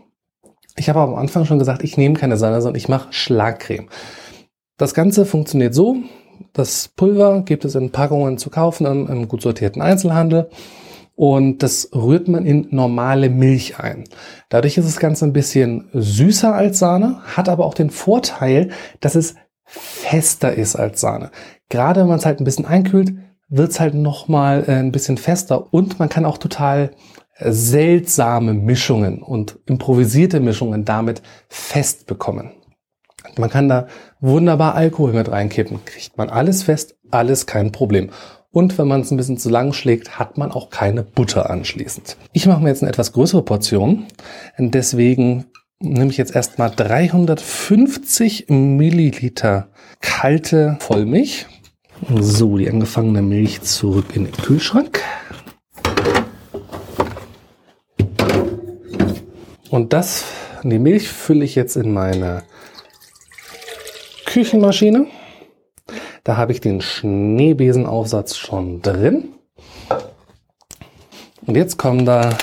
Speaker 1: Ich habe aber am Anfang schon gesagt, ich nehme keine Sahne, sondern ich mache Schlagcreme. Das Ganze funktioniert so. Das Pulver gibt es in Packungen zu kaufen im gut sortierten Einzelhandel und das rührt man in normale Milch ein. Dadurch ist das Ganze ein bisschen süßer als Sahne, hat aber auch den Vorteil, dass es fester ist als Sahne. Gerade wenn man es halt ein bisschen einkühlt, wird's halt nochmal äh, ein bisschen fester und man kann auch total seltsame Mischungen und improvisierte Mischungen damit fest bekommen. Man kann da wunderbar Alkohol mit reinkippen. Kriegt man alles fest, alles kein Problem. Und wenn man es ein bisschen zu lang schlägt, hat man auch keine Butter anschließend. Ich mache mir jetzt eine etwas größere Portion. Deswegen nehme ich jetzt erstmal 350 Milliliter kalte Vollmilch. So, die angefangene Milch zurück in den Kühlschrank. Und das, die Milch fülle ich jetzt in meine Küchenmaschine. Da habe ich den Schneebesenaufsatz schon drin. Und jetzt kommen da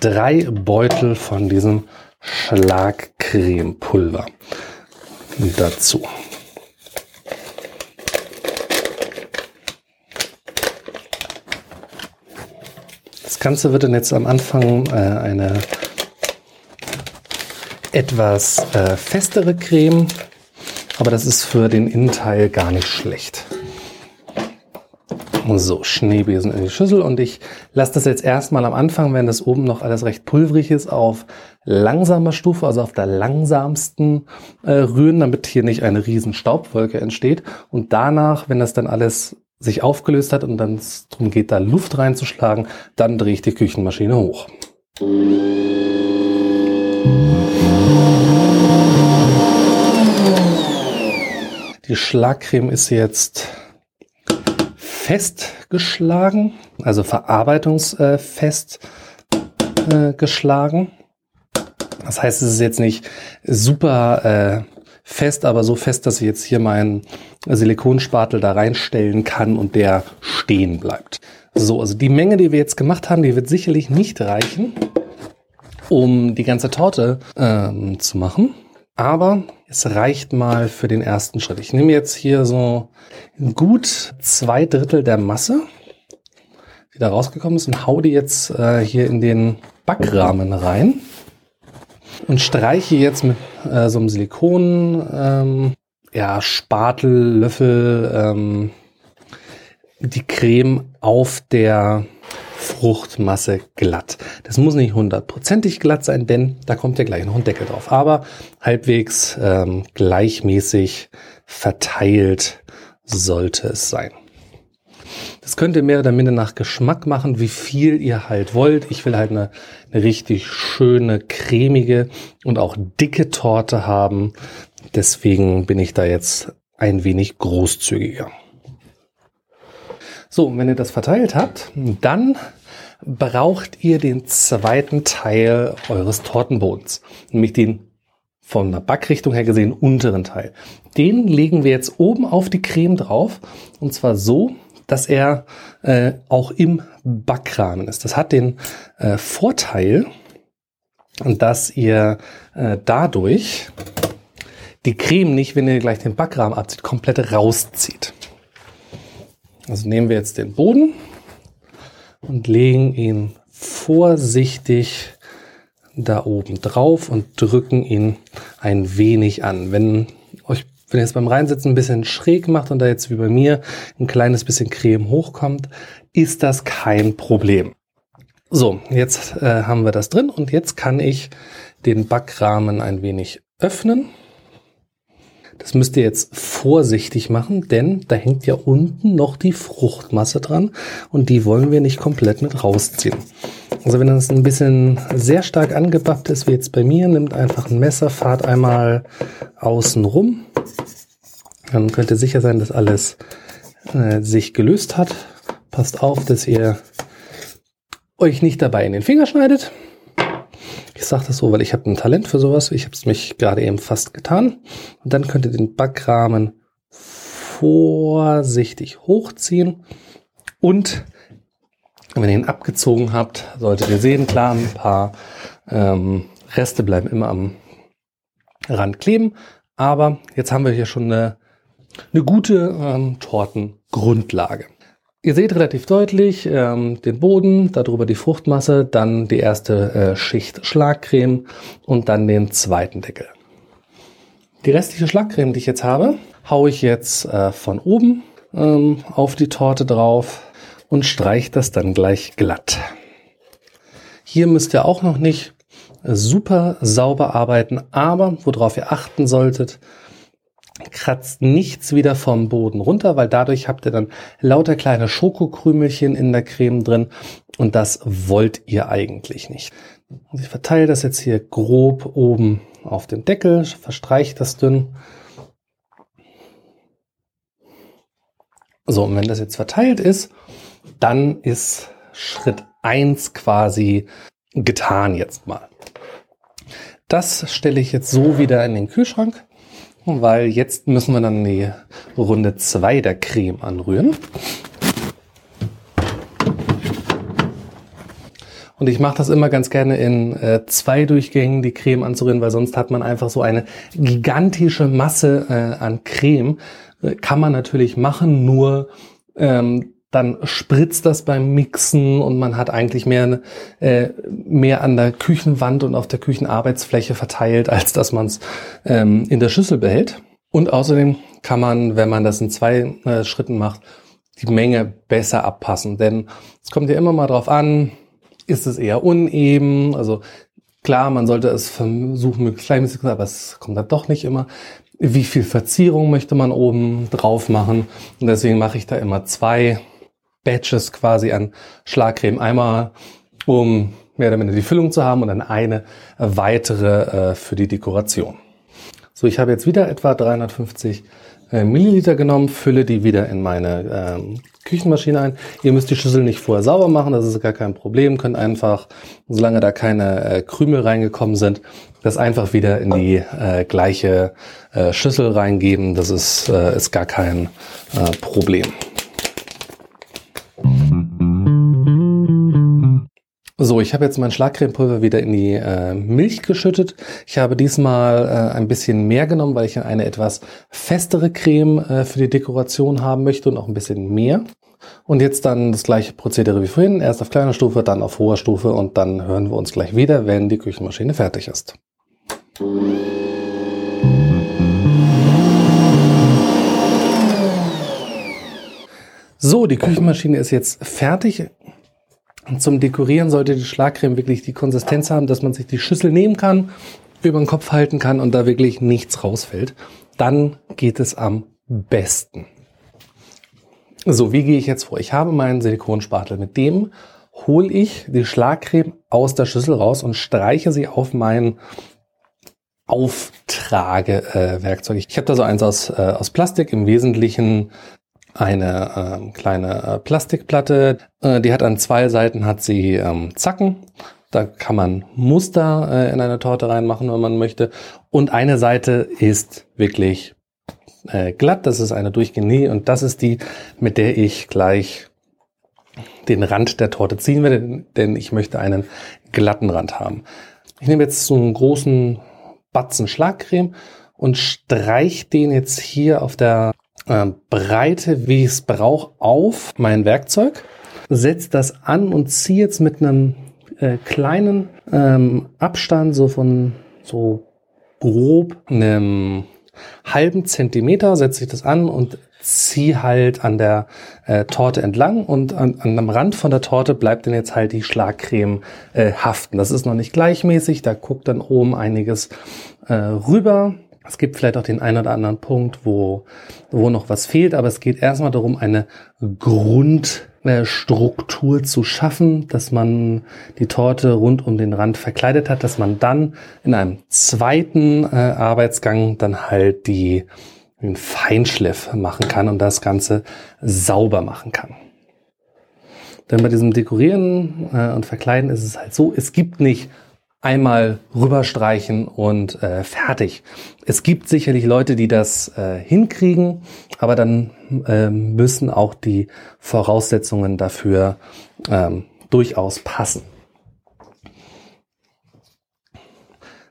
Speaker 1: drei Beutel von diesem Schlagcremepulver dazu. Das Ganze wird dann jetzt am Anfang äh, eine etwas äh, festere Creme aber das ist für den Innenteil gar nicht schlecht. So, Schneebesen in die Schüssel und ich lasse das jetzt erstmal am Anfang, wenn das oben noch alles recht pulverig ist, auf langsamer Stufe, also auf der langsamsten äh, rühren, damit hier nicht eine riesen Staubwolke entsteht. Und danach, wenn das dann alles sich aufgelöst hat und dann darum geht, da Luft reinzuschlagen, dann drehe ich die Küchenmaschine hoch. Die Schlagcreme ist jetzt festgeschlagen, also verarbeitungsfest äh, geschlagen. Das heißt, es ist jetzt nicht super äh, fest, aber so fest, dass ich jetzt hier meinen Silikonspatel da reinstellen kann und der stehen bleibt. So, also die Menge, die wir jetzt gemacht haben, die wird sicherlich nicht reichen, um die ganze Torte ähm, zu machen. Aber es reicht mal für den ersten Schritt. Ich nehme jetzt hier so gut zwei Drittel der Masse, die da rausgekommen ist, und hau die jetzt äh, hier in den Backrahmen rein und streiche jetzt mit äh, so einem Silikon, ähm, ja, Spatel, Löffel, ähm, die Creme auf der Fruchtmasse glatt. Das muss nicht hundertprozentig glatt sein, denn da kommt ja gleich noch ein Deckel drauf. Aber halbwegs ähm, gleichmäßig verteilt sollte es sein. Das könnt ihr mehr oder minder nach Geschmack machen, wie viel ihr halt wollt. Ich will halt eine, eine richtig schöne, cremige und auch dicke Torte haben. Deswegen bin ich da jetzt ein wenig großzügiger. So, wenn ihr das verteilt habt, dann braucht ihr den zweiten Teil eures Tortenbodens, nämlich den von der Backrichtung her gesehen unteren Teil. Den legen wir jetzt oben auf die Creme drauf und zwar so, dass er äh, auch im Backrahmen ist. Das hat den äh, Vorteil, dass ihr äh, dadurch die Creme nicht, wenn ihr gleich den Backrahmen abzieht, komplett rauszieht. Also nehmen wir jetzt den Boden und legen ihn vorsichtig da oben drauf und drücken ihn ein wenig an. Wenn euch, wenn ihr es beim Reinsetzen ein bisschen schräg macht und da jetzt wie bei mir ein kleines bisschen Creme hochkommt, ist das kein Problem. So, jetzt äh, haben wir das drin und jetzt kann ich den Backrahmen ein wenig öffnen das müsst ihr jetzt vorsichtig machen, denn da hängt ja unten noch die Fruchtmasse dran und die wollen wir nicht komplett mit rausziehen. Also wenn das ein bisschen sehr stark angebappt ist, wie jetzt bei mir, nimmt einfach ein Messer, fahrt einmal außen rum. Dann könnt ihr sicher sein, dass alles äh, sich gelöst hat. Passt auf, dass ihr euch nicht dabei in den Finger schneidet. Ich sage das so, weil ich habe ein Talent für sowas. Ich habe es mich gerade eben fast getan. Und dann könnt ihr den Backrahmen vorsichtig hochziehen. Und wenn ihr ihn abgezogen habt, solltet ihr sehen, klar, ein paar ähm, Reste bleiben immer am Rand kleben. Aber jetzt haben wir hier schon eine, eine gute ähm, Tortengrundlage. Ihr seht relativ deutlich ähm, den Boden, darüber die Fruchtmasse, dann die erste äh, Schicht Schlagcreme und dann den zweiten Deckel. Die restliche Schlagcreme, die ich jetzt habe, haue ich jetzt äh, von oben ähm, auf die Torte drauf und streicht das dann gleich glatt. Hier müsst ihr auch noch nicht super sauber arbeiten, aber worauf ihr achten solltet, kratzt nichts wieder vom Boden runter, weil dadurch habt ihr dann lauter kleine Schokokrümelchen in der Creme drin und das wollt ihr eigentlich nicht. Ich verteile das jetzt hier grob oben auf dem Deckel, verstreiche das dünn. So, und wenn das jetzt verteilt ist, dann ist Schritt eins quasi getan jetzt mal. Das stelle ich jetzt so wieder in den Kühlschrank, weil jetzt müssen wir dann die Runde zwei der Creme anrühren. Und ich mache das immer ganz gerne in äh, zwei Durchgängen, die Creme anzurühren, weil sonst hat man einfach so eine gigantische Masse äh, an Creme. Äh, kann man natürlich machen, nur ähm, dann spritzt das beim Mixen und man hat eigentlich mehr, äh, mehr an der Küchenwand und auf der Küchenarbeitsfläche verteilt, als dass man es ähm, in der Schüssel behält. Und außerdem kann man, wenn man das in zwei äh, Schritten macht, die Menge besser abpassen. Denn es kommt ja immer mal drauf an, ist es eher uneben. Also klar, man sollte es versuchen, möglichst gleichmäßig zu aber es kommt dann doch nicht immer. Wie viel Verzierung möchte man oben drauf machen? Und deswegen mache ich da immer zwei Batches quasi an Schlagcreme. Einmal, um mehr oder weniger die Füllung zu haben und dann eine weitere äh, für die Dekoration. So, ich habe jetzt wieder etwa 350 äh, Milliliter genommen, fülle die wieder in meine ähm, Küchenmaschine ein. Ihr müsst die Schüssel nicht vorher sauber machen, das ist gar kein Problem. Könnt einfach, solange da keine äh, Krümel reingekommen sind, das einfach wieder in die äh, gleiche äh, Schüssel reingeben. Das ist, äh, ist gar kein äh, Problem. So, ich habe jetzt mein Schlagcremepulver wieder in die äh, Milch geschüttet. Ich habe diesmal äh, ein bisschen mehr genommen, weil ich eine etwas festere Creme äh, für die Dekoration haben möchte und auch ein bisschen mehr. Und jetzt dann das gleiche Prozedere wie vorhin. Erst auf kleiner Stufe, dann auf hoher Stufe und dann hören wir uns gleich wieder, wenn die Küchenmaschine fertig ist. So, die Küchenmaschine ist jetzt fertig. Und zum Dekorieren sollte die Schlagcreme wirklich die Konsistenz haben, dass man sich die Schüssel nehmen kann, über den Kopf halten kann und da wirklich nichts rausfällt. Dann geht es am besten. So, wie gehe ich jetzt vor? Ich habe meinen Silikonspatel. Mit dem hole ich die Schlagcreme aus der Schüssel raus und streiche sie auf mein Auftragewerkzeug. Äh, ich habe da so eins aus, äh, aus Plastik, im Wesentlichen eine äh, kleine äh, Plastikplatte. Äh, die hat an zwei Seiten hat sie ähm, Zacken. Da kann man Muster äh, in eine Torte reinmachen, wenn man möchte. Und eine Seite ist wirklich äh, glatt. Das ist eine durchgehende und das ist die, mit der ich gleich den Rand der Torte ziehen werde, denn ich möchte einen glatten Rand haben. Ich nehme jetzt so einen großen Batzen Schlagcreme und streich den jetzt hier auf der äh, Breite, wie ich es brauche, auf mein Werkzeug, setze das an und ziehe jetzt mit einem äh, kleinen ähm, Abstand, so von so grob einem halben Zentimeter, setze ich das an und ziehe halt an der äh, Torte entlang und an, an am Rand von der Torte bleibt dann jetzt halt die Schlagcreme äh, haften. Das ist noch nicht gleichmäßig, da guckt dann oben einiges äh, rüber. Es gibt vielleicht auch den einen oder anderen Punkt, wo, wo noch was fehlt, aber es geht erstmal darum, eine Grundstruktur zu schaffen, dass man die Torte rund um den Rand verkleidet hat, dass man dann in einem zweiten äh, Arbeitsgang dann halt die, den Feinschliff machen kann und das Ganze sauber machen kann. Denn bei diesem Dekorieren äh, und Verkleiden ist es halt so, es gibt nicht einmal rüberstreichen und äh, fertig. Es gibt sicherlich Leute, die das äh, hinkriegen, aber dann äh, müssen auch die Voraussetzungen dafür ähm, durchaus passen.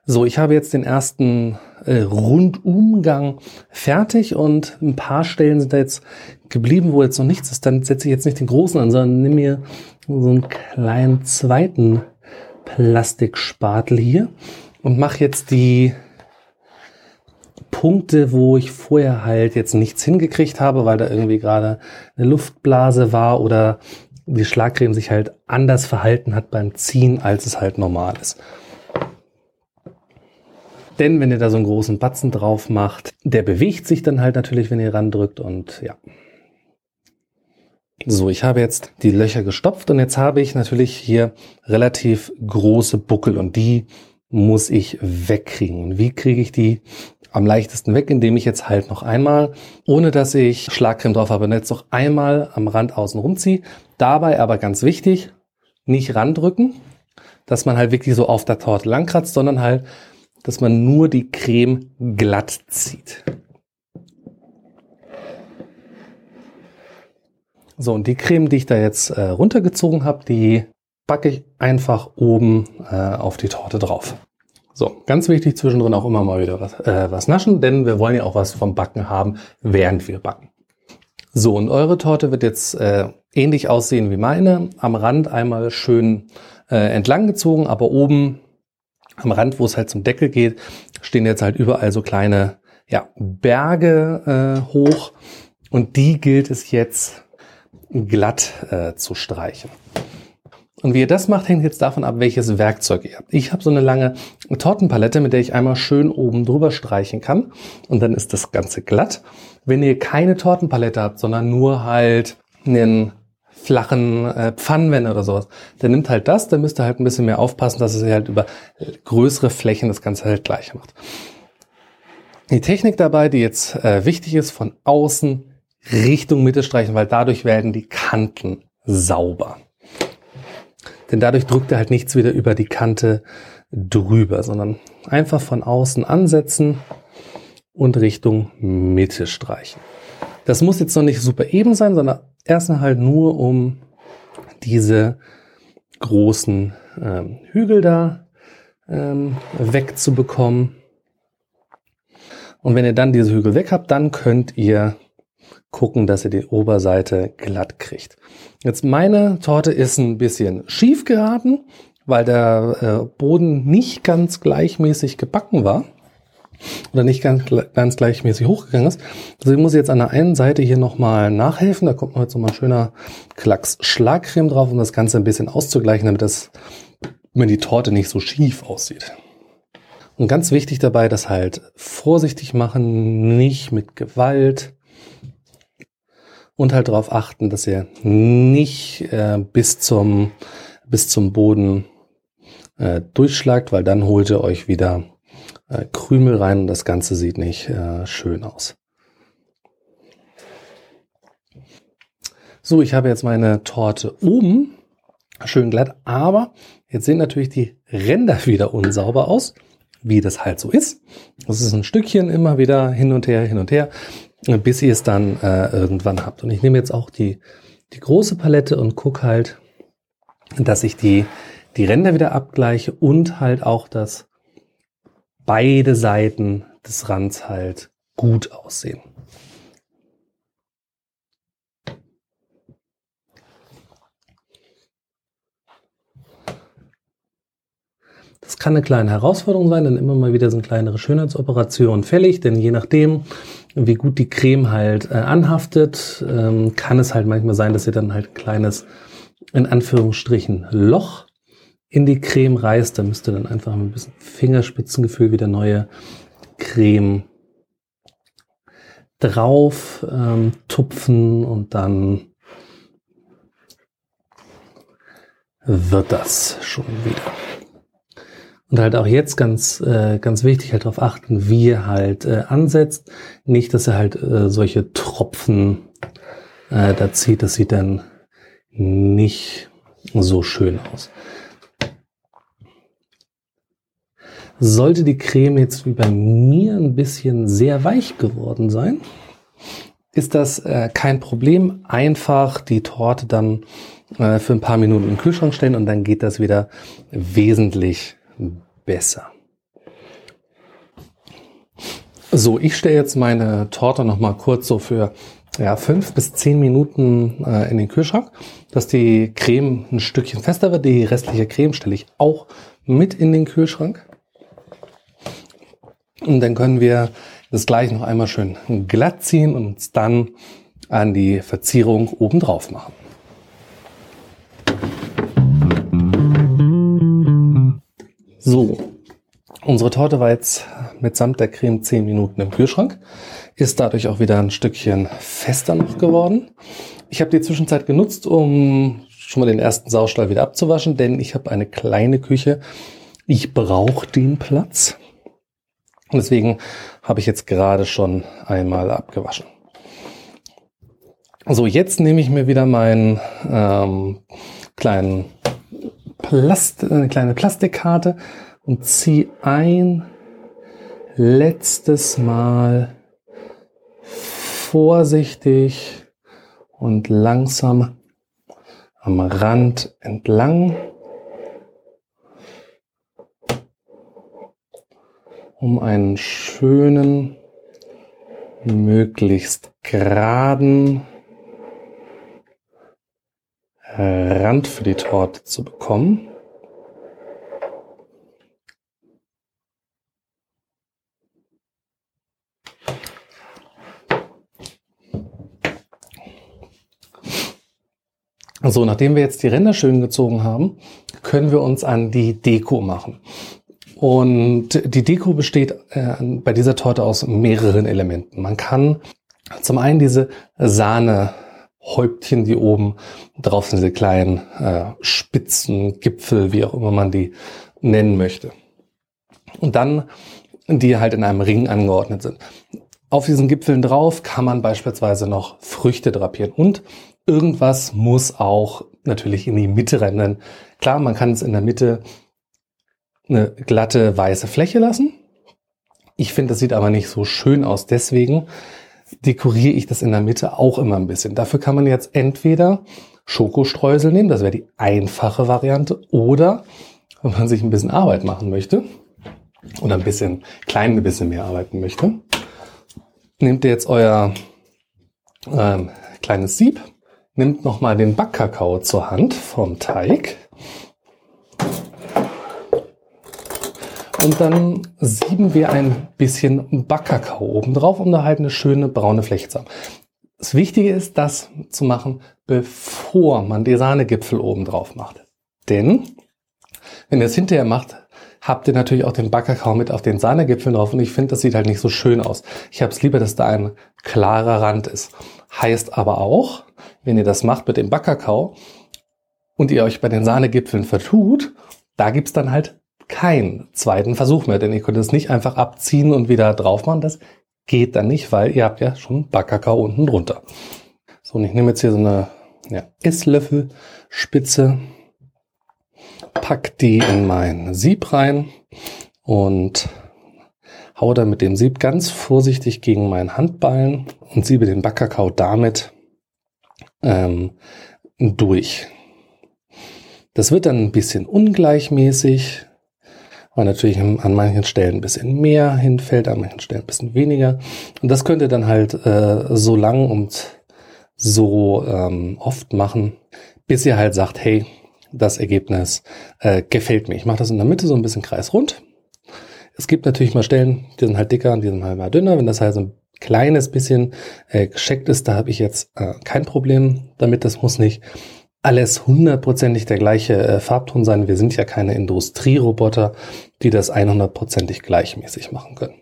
Speaker 1: So, ich habe jetzt den ersten äh, Rundumgang fertig und ein paar Stellen sind da jetzt geblieben, wo jetzt noch nichts ist. Dann setze ich jetzt nicht den großen an, sondern nehme mir so einen kleinen zweiten Plastikspatel hier und mache jetzt die Punkte, wo ich vorher halt jetzt nichts hingekriegt habe, weil da irgendwie gerade eine Luftblase war oder die Schlagcreme sich halt anders verhalten hat beim Ziehen, als es halt normal ist. Denn wenn ihr da so einen großen Batzen drauf macht, der bewegt sich dann halt natürlich, wenn ihr randrückt und ja. So, ich habe jetzt die Löcher gestopft und jetzt habe ich natürlich hier relativ große Buckel und die muss ich wegkriegen. Und wie kriege ich die am leichtesten weg, indem ich jetzt halt noch einmal, ohne dass ich Schlagcreme drauf habe, jetzt noch einmal am Rand außen rumziehe. Dabei aber ganz wichtig, nicht randrücken, dass man halt wirklich so auf der Torte langkratzt, sondern halt, dass man nur die Creme glatt zieht. So, und die Creme, die ich da jetzt äh, runtergezogen habe, die packe ich einfach oben äh, auf die Torte drauf. So, ganz wichtig zwischendrin auch immer mal wieder was, äh, was naschen, denn wir wollen ja auch was vom Backen haben, während wir backen. So, und eure Torte wird jetzt äh, ähnlich aussehen wie meine. Am Rand einmal schön äh, entlang gezogen, aber oben am Rand, wo es halt zum Deckel geht, stehen jetzt halt überall so kleine ja, Berge äh, hoch. Und die gilt es jetzt glatt äh, zu streichen. Und wie ihr das macht, hängt jetzt davon ab, welches Werkzeug ihr habt. Ich habe so eine lange Tortenpalette, mit der ich einmal schön oben drüber streichen kann. Und dann ist das Ganze glatt. Wenn ihr keine Tortenpalette habt, sondern nur halt einen flachen äh, Pfannenwender oder sowas, dann nimmt halt das, dann müsst ihr halt ein bisschen mehr aufpassen, dass es halt über größere Flächen das Ganze halt gleich macht. Die Technik dabei, die jetzt äh, wichtig ist, von außen Richtung Mitte streichen, weil dadurch werden die Kanten sauber. Denn dadurch drückt er halt nichts wieder über die Kante drüber, sondern einfach von außen ansetzen und Richtung Mitte streichen. Das muss jetzt noch nicht super eben sein, sondern erstmal halt nur um diese großen ähm, Hügel da ähm, wegzubekommen. Und wenn ihr dann diese Hügel weg habt, dann könnt ihr gucken, dass ihr die Oberseite glatt kriegt. Jetzt meine Torte ist ein bisschen schief geraten, weil der äh, Boden nicht ganz gleichmäßig gebacken war oder nicht ganz, ganz gleichmäßig hochgegangen ist. Also ich muss jetzt an der einen Seite hier nochmal nachhelfen. Da kommt noch jetzt nochmal ein schöner Klacks Schlagcreme drauf, um das Ganze ein bisschen auszugleichen, damit das, wenn die Torte nicht so schief aussieht. Und ganz wichtig dabei, das halt vorsichtig machen, nicht mit Gewalt, und halt darauf achten, dass ihr nicht äh, bis zum bis zum Boden äh, durchschlagt, weil dann holt ihr euch wieder äh, Krümel rein und das Ganze sieht nicht äh, schön aus. So, ich habe jetzt meine Torte oben schön glatt, aber jetzt sehen natürlich die Ränder wieder unsauber aus, wie das halt so ist. Das ist ein Stückchen immer wieder hin und her, hin und her bis ihr es dann äh, irgendwann habt. Und ich nehme jetzt auch die, die große Palette und gucke halt, dass ich die, die Ränder wieder abgleiche und halt auch, dass beide Seiten des Rands halt gut aussehen. Das kann eine kleine Herausforderung sein, denn immer mal wieder sind kleinere Schönheitsoperationen fällig, denn je nachdem, wie gut die Creme halt äh, anhaftet, ähm, kann es halt manchmal sein, dass ihr dann halt ein kleines, in Anführungsstrichen, Loch in die Creme reißt. Da müsst ihr dann einfach mit ein bisschen Fingerspitzengefühl wieder neue Creme drauf ähm, tupfen und dann wird das schon wieder. Und halt auch jetzt ganz, äh, ganz wichtig, halt darauf achten, wie ihr halt äh, ansetzt. Nicht, dass ihr halt äh, solche Tropfen äh, da zieht. Das sieht dann nicht so schön aus. Sollte die Creme jetzt wie bei mir ein bisschen sehr weich geworden sein, ist das äh, kein Problem. Einfach die Torte dann äh, für ein paar Minuten im Kühlschrank stellen und dann geht das wieder wesentlich besser. So, ich stelle jetzt meine Torte noch mal kurz so für ja, fünf bis zehn Minuten äh, in den Kühlschrank, dass die Creme ein Stückchen fester wird. Die restliche Creme stelle ich auch mit in den Kühlschrank. Und dann können wir Das gleich noch einmal schön glatt ziehen und uns dann an die Verzierung oben drauf machen. So, unsere Torte war jetzt mitsamt der Creme 10 Minuten im Kühlschrank, ist dadurch auch wieder ein Stückchen fester noch geworden. Ich habe die Zwischenzeit genutzt, um schon mal den ersten Saustall wieder abzuwaschen, denn ich habe eine kleine Küche. Ich brauche den Platz. Und deswegen habe ich jetzt gerade schon einmal abgewaschen. So, jetzt nehme ich mir wieder meinen ähm, kleinen Plast eine kleine Plastikkarte und ziehe ein letztes Mal vorsichtig und langsam am Rand entlang, um einen schönen, möglichst geraden Rand für die Torte zu bekommen. So, nachdem wir jetzt die Ränder schön gezogen haben, können wir uns an die Deko machen. Und die Deko besteht äh, bei dieser Torte aus mehreren Elementen. Man kann zum einen diese Sahne Häuptchen, die oben drauf sind, diese kleinen äh, Spitzen, Gipfel, wie auch immer man die nennen möchte. Und dann, die halt in einem Ring angeordnet sind. Auf diesen Gipfeln drauf kann man beispielsweise noch Früchte drapieren und irgendwas muss auch natürlich in die Mitte rennen. Klar, man kann es in der Mitte eine glatte weiße Fläche lassen. Ich finde, das sieht aber nicht so schön aus. Deswegen dekoriere ich das in der Mitte auch immer ein bisschen. Dafür kann man jetzt entweder Schokostreusel nehmen, das wäre die einfache Variante, oder wenn man sich ein bisschen Arbeit machen möchte oder ein bisschen klein ein bisschen mehr arbeiten möchte, nehmt ihr jetzt euer ähm, kleines Sieb, nimmt nochmal den Backkakao zur Hand vom Teig Und dann sieben wir ein bisschen Backkakao oben drauf, um da halt eine schöne braune Fläche zu haben. Das Wichtige ist, das zu machen, bevor man die Sahnegipfel oben drauf macht. Denn wenn ihr es hinterher macht, habt ihr natürlich auch den Backkakao mit auf den Sahnegipfeln drauf und ich finde, das sieht halt nicht so schön aus. Ich habe es lieber, dass da ein klarer Rand ist. Heißt aber auch, wenn ihr das macht mit dem Backkakao und ihr euch bei den Sahnegipfeln vertut, da gibt's dann halt keinen zweiten Versuch mehr, denn ihr könnt es nicht einfach abziehen und wieder drauf machen. Das geht dann nicht, weil ihr habt ja schon Backkakao unten drunter. So, und ich nehme jetzt hier so eine ja, Esslöffelspitze, pack die in mein Sieb rein und haue dann mit dem Sieb ganz vorsichtig gegen meinen Handballen und siebe den Backkakao damit ähm, durch. Das wird dann ein bisschen ungleichmäßig, weil natürlich an manchen Stellen ein bisschen mehr hinfällt, an manchen Stellen ein bisschen weniger. Und das könnt ihr dann halt äh, so lang und so ähm, oft machen, bis ihr halt sagt, hey, das Ergebnis äh, gefällt mir. Ich mache das in der Mitte so ein bisschen kreisrund. Es gibt natürlich mal Stellen, die sind halt dicker und die sind halt mal dünner. Wenn das halt so ein kleines bisschen äh, gescheckt ist, da habe ich jetzt äh, kein Problem damit. Das muss nicht alles hundertprozentig der gleiche äh, Farbton sein. Wir sind ja keine Industrieroboter, die das 100%ig gleichmäßig machen können.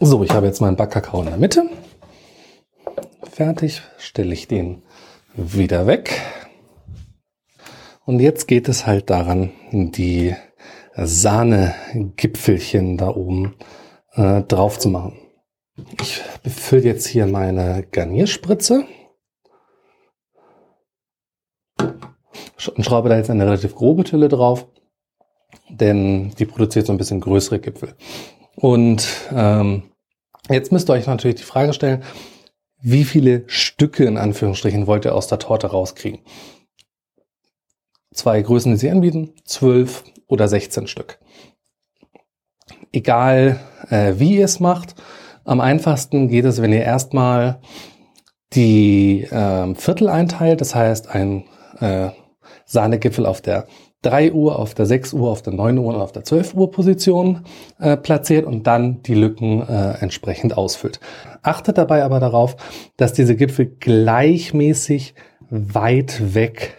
Speaker 1: So, ich habe jetzt meinen Backkakao in der Mitte. Fertig, stelle ich den wieder weg. Und jetzt geht es halt daran, die Sahnegipfelchen da oben äh, drauf zu machen. Ich befülle jetzt hier meine Garnierspritze. Und schraube da jetzt eine relativ grobe Tülle drauf, denn die produziert so ein bisschen größere Gipfel. Und ähm, jetzt müsst ihr euch natürlich die Frage stellen, wie viele Stücke in Anführungsstrichen wollt ihr aus der Torte rauskriegen? Zwei Größen, die sie anbieten, 12 oder 16 Stück. Egal äh, wie ihr es macht, am einfachsten geht es, wenn ihr erstmal die äh, Viertel einteilt, das heißt ein äh, Sahnegipfel auf der 3 Uhr, auf der 6 Uhr, auf der 9 Uhr und auf der 12 Uhr Position äh, platziert und dann die Lücken äh, entsprechend ausfüllt. Achtet dabei aber darauf, dass diese Gipfel gleichmäßig weit weg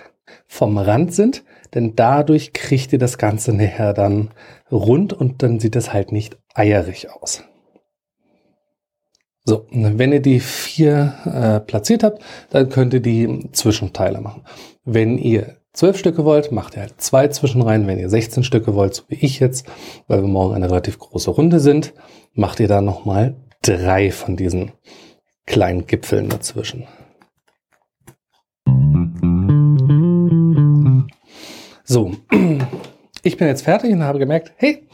Speaker 1: vom Rand sind, denn dadurch kriegt ihr das Ganze näher dann rund und dann sieht es halt nicht eierig aus. So, wenn ihr die vier äh, platziert habt, dann könnt ihr die Zwischenteile machen. Wenn ihr zwölf Stücke wollt, macht ihr halt zwei Zwischenreihen. Wenn ihr 16 Stücke wollt, so wie ich jetzt, weil wir morgen eine relativ große Runde sind, macht ihr da nochmal drei von diesen kleinen Gipfeln dazwischen. So, ich bin jetzt fertig und habe gemerkt, hey,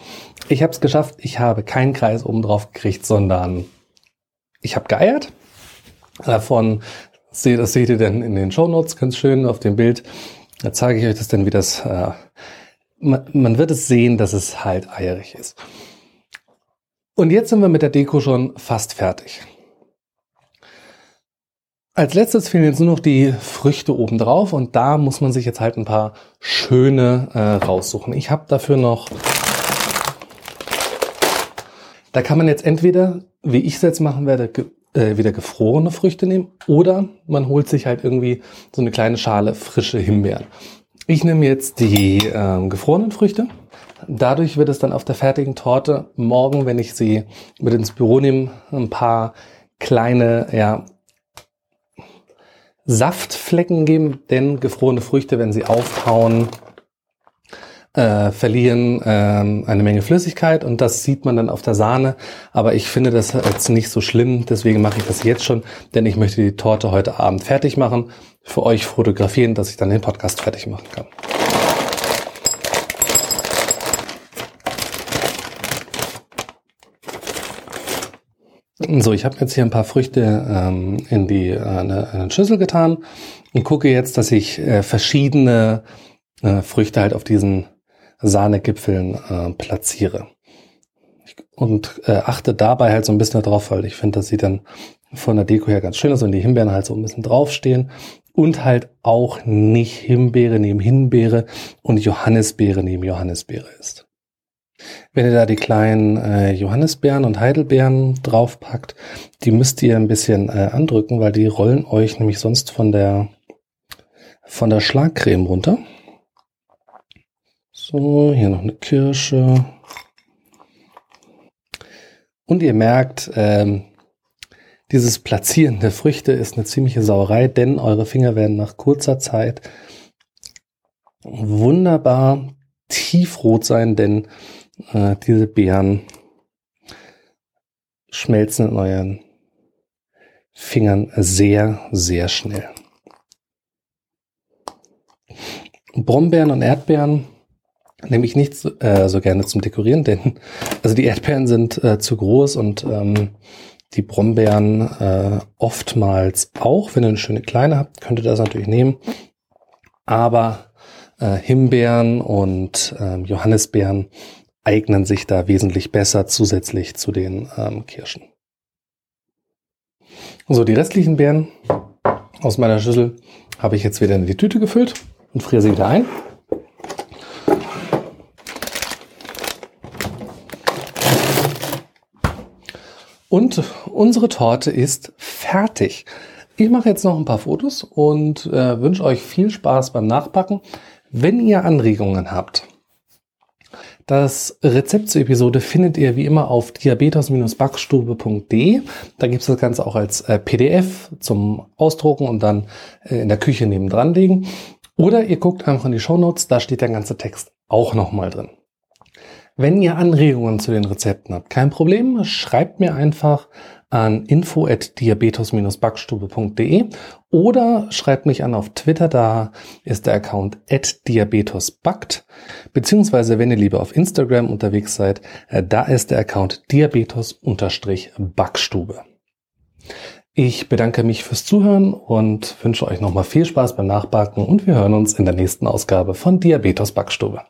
Speaker 1: ich habe es geschafft. Ich habe keinen Kreis oben drauf gekriegt, sondern ich habe geeiert. Davon, das seht ihr dann in den Show Notes ganz schön auf dem Bild. Da zeige ich euch das dann, wie das, äh, man, man wird es sehen, dass es halt eierig ist. Und jetzt sind wir mit der Deko schon fast fertig. Als letztes fehlen jetzt nur noch die Früchte oben drauf und da muss man sich jetzt halt ein paar schöne äh, raussuchen. Ich habe dafür noch, da kann man jetzt entweder, wie ich es jetzt machen werde, äh, wieder gefrorene Früchte nehmen oder man holt sich halt irgendwie so eine kleine Schale frische Himbeeren. Ich nehme jetzt die äh, gefrorenen Früchte. Dadurch wird es dann auf der fertigen Torte morgen, wenn ich sie mit ins Büro nehme, ein paar kleine, ja, Saftflecken geben, denn gefrorene Früchte, wenn sie auftauen, äh, verlieren ähm, eine Menge Flüssigkeit und das sieht man dann auf der Sahne. Aber ich finde das jetzt nicht so schlimm, deswegen mache ich das jetzt schon, denn ich möchte die Torte heute Abend fertig machen, für euch fotografieren, dass ich dann den Podcast fertig machen kann. So, ich habe jetzt hier ein paar Früchte ähm, in die äh, eine, eine Schüssel getan und gucke jetzt, dass ich äh, verschiedene äh, Früchte halt auf diesen Sahnegipfeln äh, platziere. Und äh, achte dabei halt so ein bisschen darauf, weil ich finde, dass sie dann von der Deko her ganz schön ist und die Himbeeren halt so ein bisschen draufstehen. Und halt auch nicht Himbeere neben Himbeere und Johannisbeere neben Johannisbeere ist. Wenn ihr da die kleinen äh, Johannisbeeren und Heidelbeeren draufpackt, die müsst ihr ein bisschen äh, andrücken, weil die rollen euch nämlich sonst von der von der Schlagcreme runter. So, hier noch eine Kirsche. Und ihr merkt, ähm, dieses Platzieren der Früchte ist eine ziemliche Sauerei, denn eure Finger werden nach kurzer Zeit wunderbar tiefrot sein, denn äh, diese Beeren schmelzen in euren Fingern sehr, sehr schnell. Brombeeren und Erdbeeren nehme ich nicht so, äh, so gerne zum Dekorieren, denn also die Erdbeeren sind äh, zu groß und ähm, die Brombeeren äh, oftmals auch. Wenn ihr eine schöne kleine habt, könnt ihr das natürlich nehmen. Aber äh, Himbeeren und ähm, Johannisbeeren eignen sich da wesentlich besser zusätzlich zu den ähm, Kirschen. So, die restlichen Beeren aus meiner Schüssel habe ich jetzt wieder in die Tüte gefüllt und friere sie wieder ein. Und unsere Torte ist fertig. Ich mache jetzt noch ein paar Fotos und äh, wünsche euch viel Spaß beim Nachbacken. Wenn ihr Anregungen habt, das Rezept zur Episode findet ihr wie immer auf diabetes-backstube.de. Da gibt es das Ganze auch als äh, PDF zum Ausdrucken und dann äh, in der Küche nebendran legen. Oder ihr guckt einfach in die Show Notes, da steht der ganze Text auch nochmal drin. Wenn ihr Anregungen zu den Rezepten habt, kein Problem, schreibt mir einfach an info@diabetes-backstube.de oder schreibt mich an auf Twitter, da ist der Account @diabetesbackt, beziehungsweise wenn ihr lieber auf Instagram unterwegs seid, äh, da ist der Account diabetes-backstube. Ich bedanke mich fürs Zuhören und wünsche euch nochmal viel Spaß beim Nachbacken und wir hören uns in der nächsten Ausgabe von Diabetes Backstube.